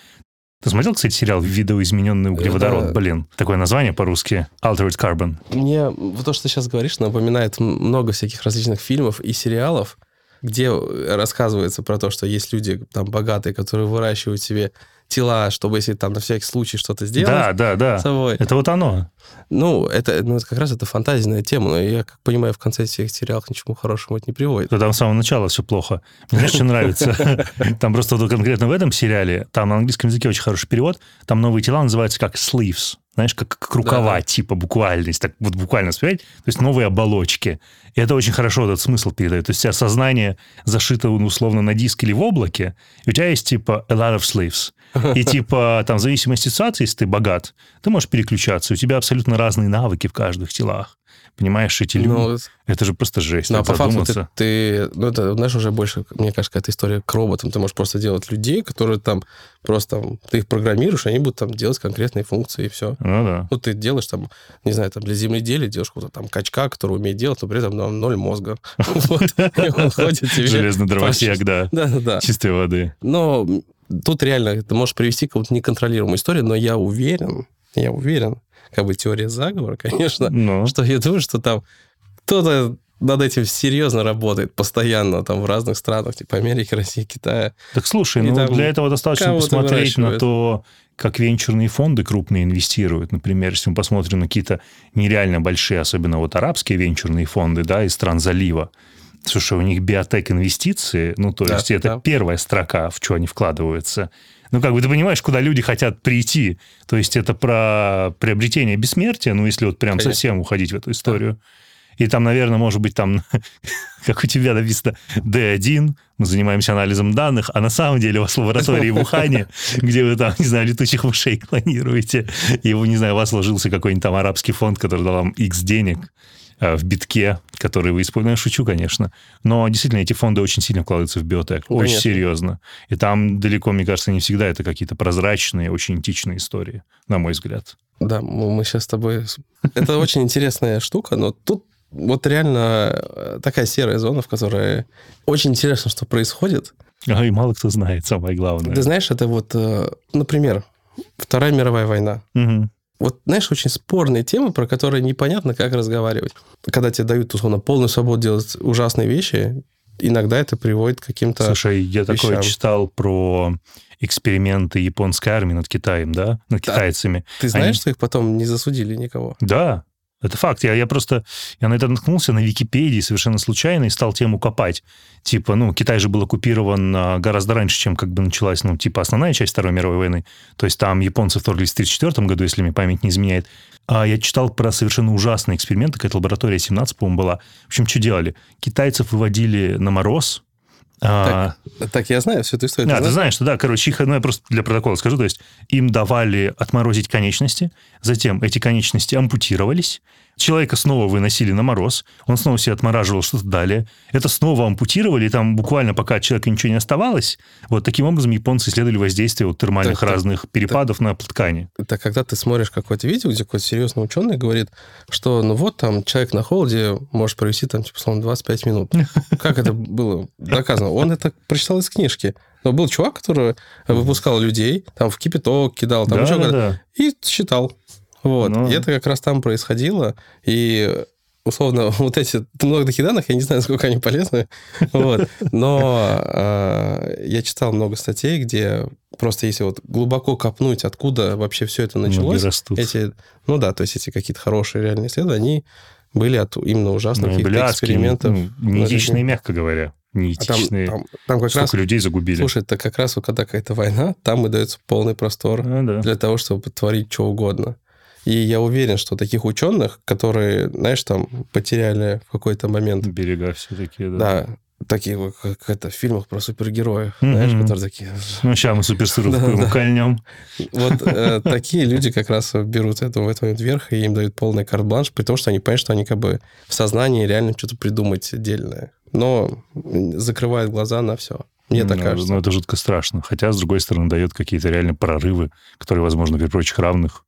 Ты смотрел, кстати, сериал «Видоизмененный углеводород»? Да. Блин, такое название по-русски «Altered Carbon». Мне то, что ты сейчас говоришь, напоминает много всяких различных фильмов и сериалов, где рассказывается про то, что есть люди там богатые, которые выращивают себе тела, чтобы если там на всякий случай что-то сделать. Да, да, да. Собой. Это вот оно. Ну, это, ну, это как раз это фантазийная тема, но я, как понимаю, в конце всех сериалов ничему хорошему это не приводит. Там с самого начала все плохо. Мне что нравится? <laughs> Там просто конкретно в этом сериале, там на английском языке очень хороший перевод, там новые тела называются как sleeves знаешь, как, как рукава, да. типа буквальность, так вот буквально сказать, то есть новые оболочки. И это очень хорошо этот смысл передает. То есть у тебя сознание зашито ну, условно на диск или в облаке, и у тебя есть типа a lot of sleeves. И <laughs> типа там в зависимости от ситуации, если ты богат, ты можешь переключаться. У тебя абсолютно разные навыки в каждых телах. Понимаешь, эти люди... Ну, это же просто жесть. Ну, а по факту ты, ты... Ну, это, знаешь, уже больше, мне кажется, какая-то история к роботам. Ты можешь просто делать людей, которые там просто... Там, ты их программируешь, они будут там делать конкретные функции, и все. Ну, да. Ну, ты делаешь там, не знаю, там для земледелия делаешь какого-то там качка, который умеет делать, но при этом ну, ноль мозга. <laughs> Железный дровосек, да. <laughs> Да, да. Чистой воды. Но тут реально ты можешь привести какую-то неконтролируемую историю, но я уверен, я уверен, как бы теория заговора, конечно, Но. Ну. что я думаю, что там кто-то над этим серьезно работает постоянно там в разных странах, типа Америки, России, Китая. Так слушай, ну для этого достаточно посмотреть на то, как венчурные фонды крупные инвестируют. Например, если мы посмотрим на какие-то нереально большие, особенно вот арабские венчурные фонды, да, из стран залива, Слушай, у них биотек инвестиции, ну, то да, есть это да. первая строка, в что они вкладываются. Ну, как бы ты понимаешь, куда люди хотят прийти. То есть это про приобретение бессмертия, ну, если вот прям Конечно. совсем уходить в эту историю. И там, наверное, может быть, там, <laughs> как у тебя написано, D1, мы занимаемся анализом данных, а на самом деле у вас лаборатории в <laughs> Ухане, где вы там, не знаю, летучих мышей клонируете, и, не знаю, у вас сложился какой-нибудь там арабский фонд, который дал вам X денег, в битке, который вы используете. Ну, я шучу, конечно. Но действительно, эти фонды очень сильно вкладываются в биотек. Конечно. Очень серьезно. И там далеко, мне кажется, не всегда это какие-то прозрачные, очень этичные истории, на мой взгляд. Да, мы сейчас с тобой... Это очень интересная штука, но тут вот реально э, такая серая зона, в которой очень интересно, что происходит. А и мало кто знает, самое главное. Ты знаешь, это вот, э, например, Вторая мировая война. Угу. Вот, знаешь, очень спорные темы, про которые непонятно, как разговаривать. Когда тебе дают, условно, полную свободу делать ужасные вещи, иногда это приводит к каким-то Слушай, я вещам. такое читал про эксперименты японской армии над Китаем, да? Над да. китайцами. Ты знаешь, Они... что их потом не засудили никого? Да, это факт. Я, я просто... Я на это наткнулся на Википедии совершенно случайно и стал тему копать. Типа, ну, Китай же был оккупирован а, гораздо раньше, чем как бы началась, ну, типа, основная часть Второй мировой войны. То есть там японцы вторглись в 1934 году, если мне память не изменяет. А я читал про совершенно ужасные эксперименты, какая-то лаборатория 17, по-моему, была. В общем, что делали? Китайцев выводили на мороз, так, а, так я знаю всю эту историю. Да, ты, ты знаешь, что да, короче, их, ну, я просто для протокола скажу, то есть им давали отморозить конечности, затем эти конечности ампутировались, Человека снова выносили на мороз, он снова себе отмораживал что-то далее. Это снова ампутировали, и там буквально пока от человека ничего не оставалось. Вот таким образом японцы исследовали воздействие вот термальных так, разных так, перепадов так, на ткани. Так когда ты смотришь какое-то видео, где какой-то серьезный ученый говорит, что ну вот там человек на холоде может провести там, типа, словно 25 минут. <laughs> Как это было доказано? Он это прочитал из книжки. Но был чувак, который выпускал людей, там в кипяток кидал, там да, еще да, да. и считал. Вот. Но... И это как раз там происходило. И условно, <laughs> вот эти много таких данных, я не знаю, насколько они полезны, <laughs> вот. но э, я читал много статей, где просто если вот глубоко копнуть, откуда вообще все это началось, эти, ну да, то есть эти какие-то хорошие реальные исследования, они были от именно ужасных ну, каких-то экспериментов. Ну, неэтичные, мягко говоря. Неэтичные. А там, там, там как Сколько раз, людей загубили. Слушай, это как раз, когда какая-то война, там и дается полный простор а, да. для того, чтобы творить что угодно. И я уверен, что таких ученых, которые, знаешь, там потеряли в какой-то момент... Берега все такие, да. Да, такие, как это в фильмах про супергероев, mm-hmm. знаешь, которые такие... Ну, сейчас мы суперсуров да, кольнем. Вот э, <laughs> такие люди как раз берут это в этот момент вверх, и им дают полный карт-бланш, при том, что они понимают, что они как бы в сознании реально что-то придумать отдельное. Но закрывают глаза на все. Мне так ну, кажется. Ну, это жутко страшно. Хотя, с другой стороны, дает какие-то реально прорывы, которые, возможно, при прочих равных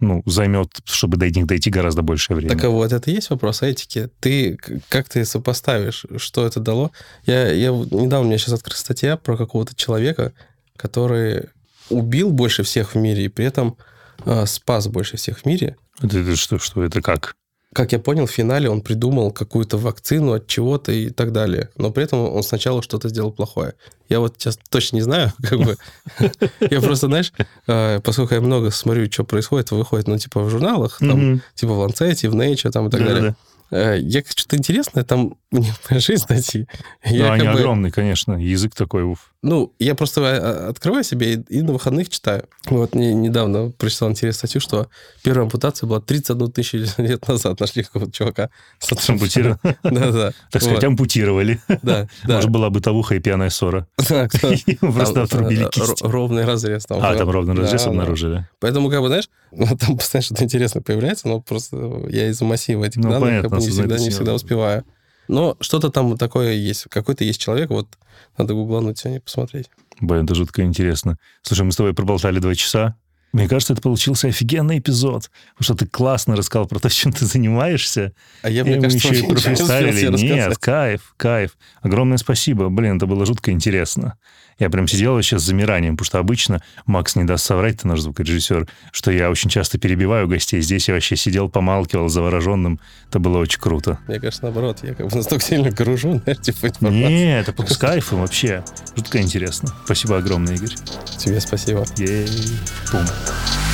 ну, займет, чтобы до них дойти гораздо большее время. Так а вот это и есть вопрос этики. Ты как ты сопоставишь, что это дало? Я, я недавно у меня сейчас открыта статья про какого-то человека, который убил больше всех в мире и при этом э, спас больше всех в мире. Это, это что, что это как? Как я понял, в финале он придумал какую-то вакцину от чего-то и так далее. Но при этом он сначала что-то сделал плохое. Я вот сейчас точно не знаю, <laughs> как бы. <laughs> Я просто, знаешь, э, поскольку я много смотрю, что происходит, выходит, ну, типа в журналах, там, типа в Lancet, в Nature, там и так далее. Э, я что-то интересное там не жизнь найти. Я ну, они бы... огромные, конечно. Язык такой, уф. Ну, я просто э, открываю себе и, на выходных читаю. Вот не, недавно прочитал интересную статью, что первая ампутация была 31 тысячу <laughs> лет назад. Нашли какого-то чувака. С ампутировали? <laughs> Да-да. Так сказать, ампутировали. Да. Может, была бытовуха и пьяная ссора. <laughs> Просто отрубили э, кисть. Ровный разрез. А, там ровный разрез обнаружили. Поэтому, как бы, знаешь, там постоянно что-то интересное появляется, но просто я из-за массива этих ну, данных как бы не всегда, не всегда успеваю. Но что-то там такое есть. Какой-то есть человек, вот надо гуглануть сегодня посмотреть. Блин, это жутко интересно. Слушай, мы с тобой проболтали два часа. Мне кажется, это получился офигенный эпизод, потому что ты классно рассказал про то, <laughs> чем ты занимаешься. А я, мне и кажется, еще и профристайлили. Нет, кайф, кайф. Огромное спасибо. Блин, это было жутко интересно. Я прям сидел вообще с замиранием, потому что обычно, Макс не даст соврать, ты наш звукорежиссер, что я очень часто перебиваю гостей. Здесь я вообще сидел, помалкивал завороженным. Это было очень круто. Мне кажется, наоборот, я как бы настолько сильно гружу, <laughs> знаешь, типа информацию. Нет, это с кайфом вообще. Жутко интересно. Спасибо огромное, Игорь. Тебе спасибо. Ей. Пум. Thank you.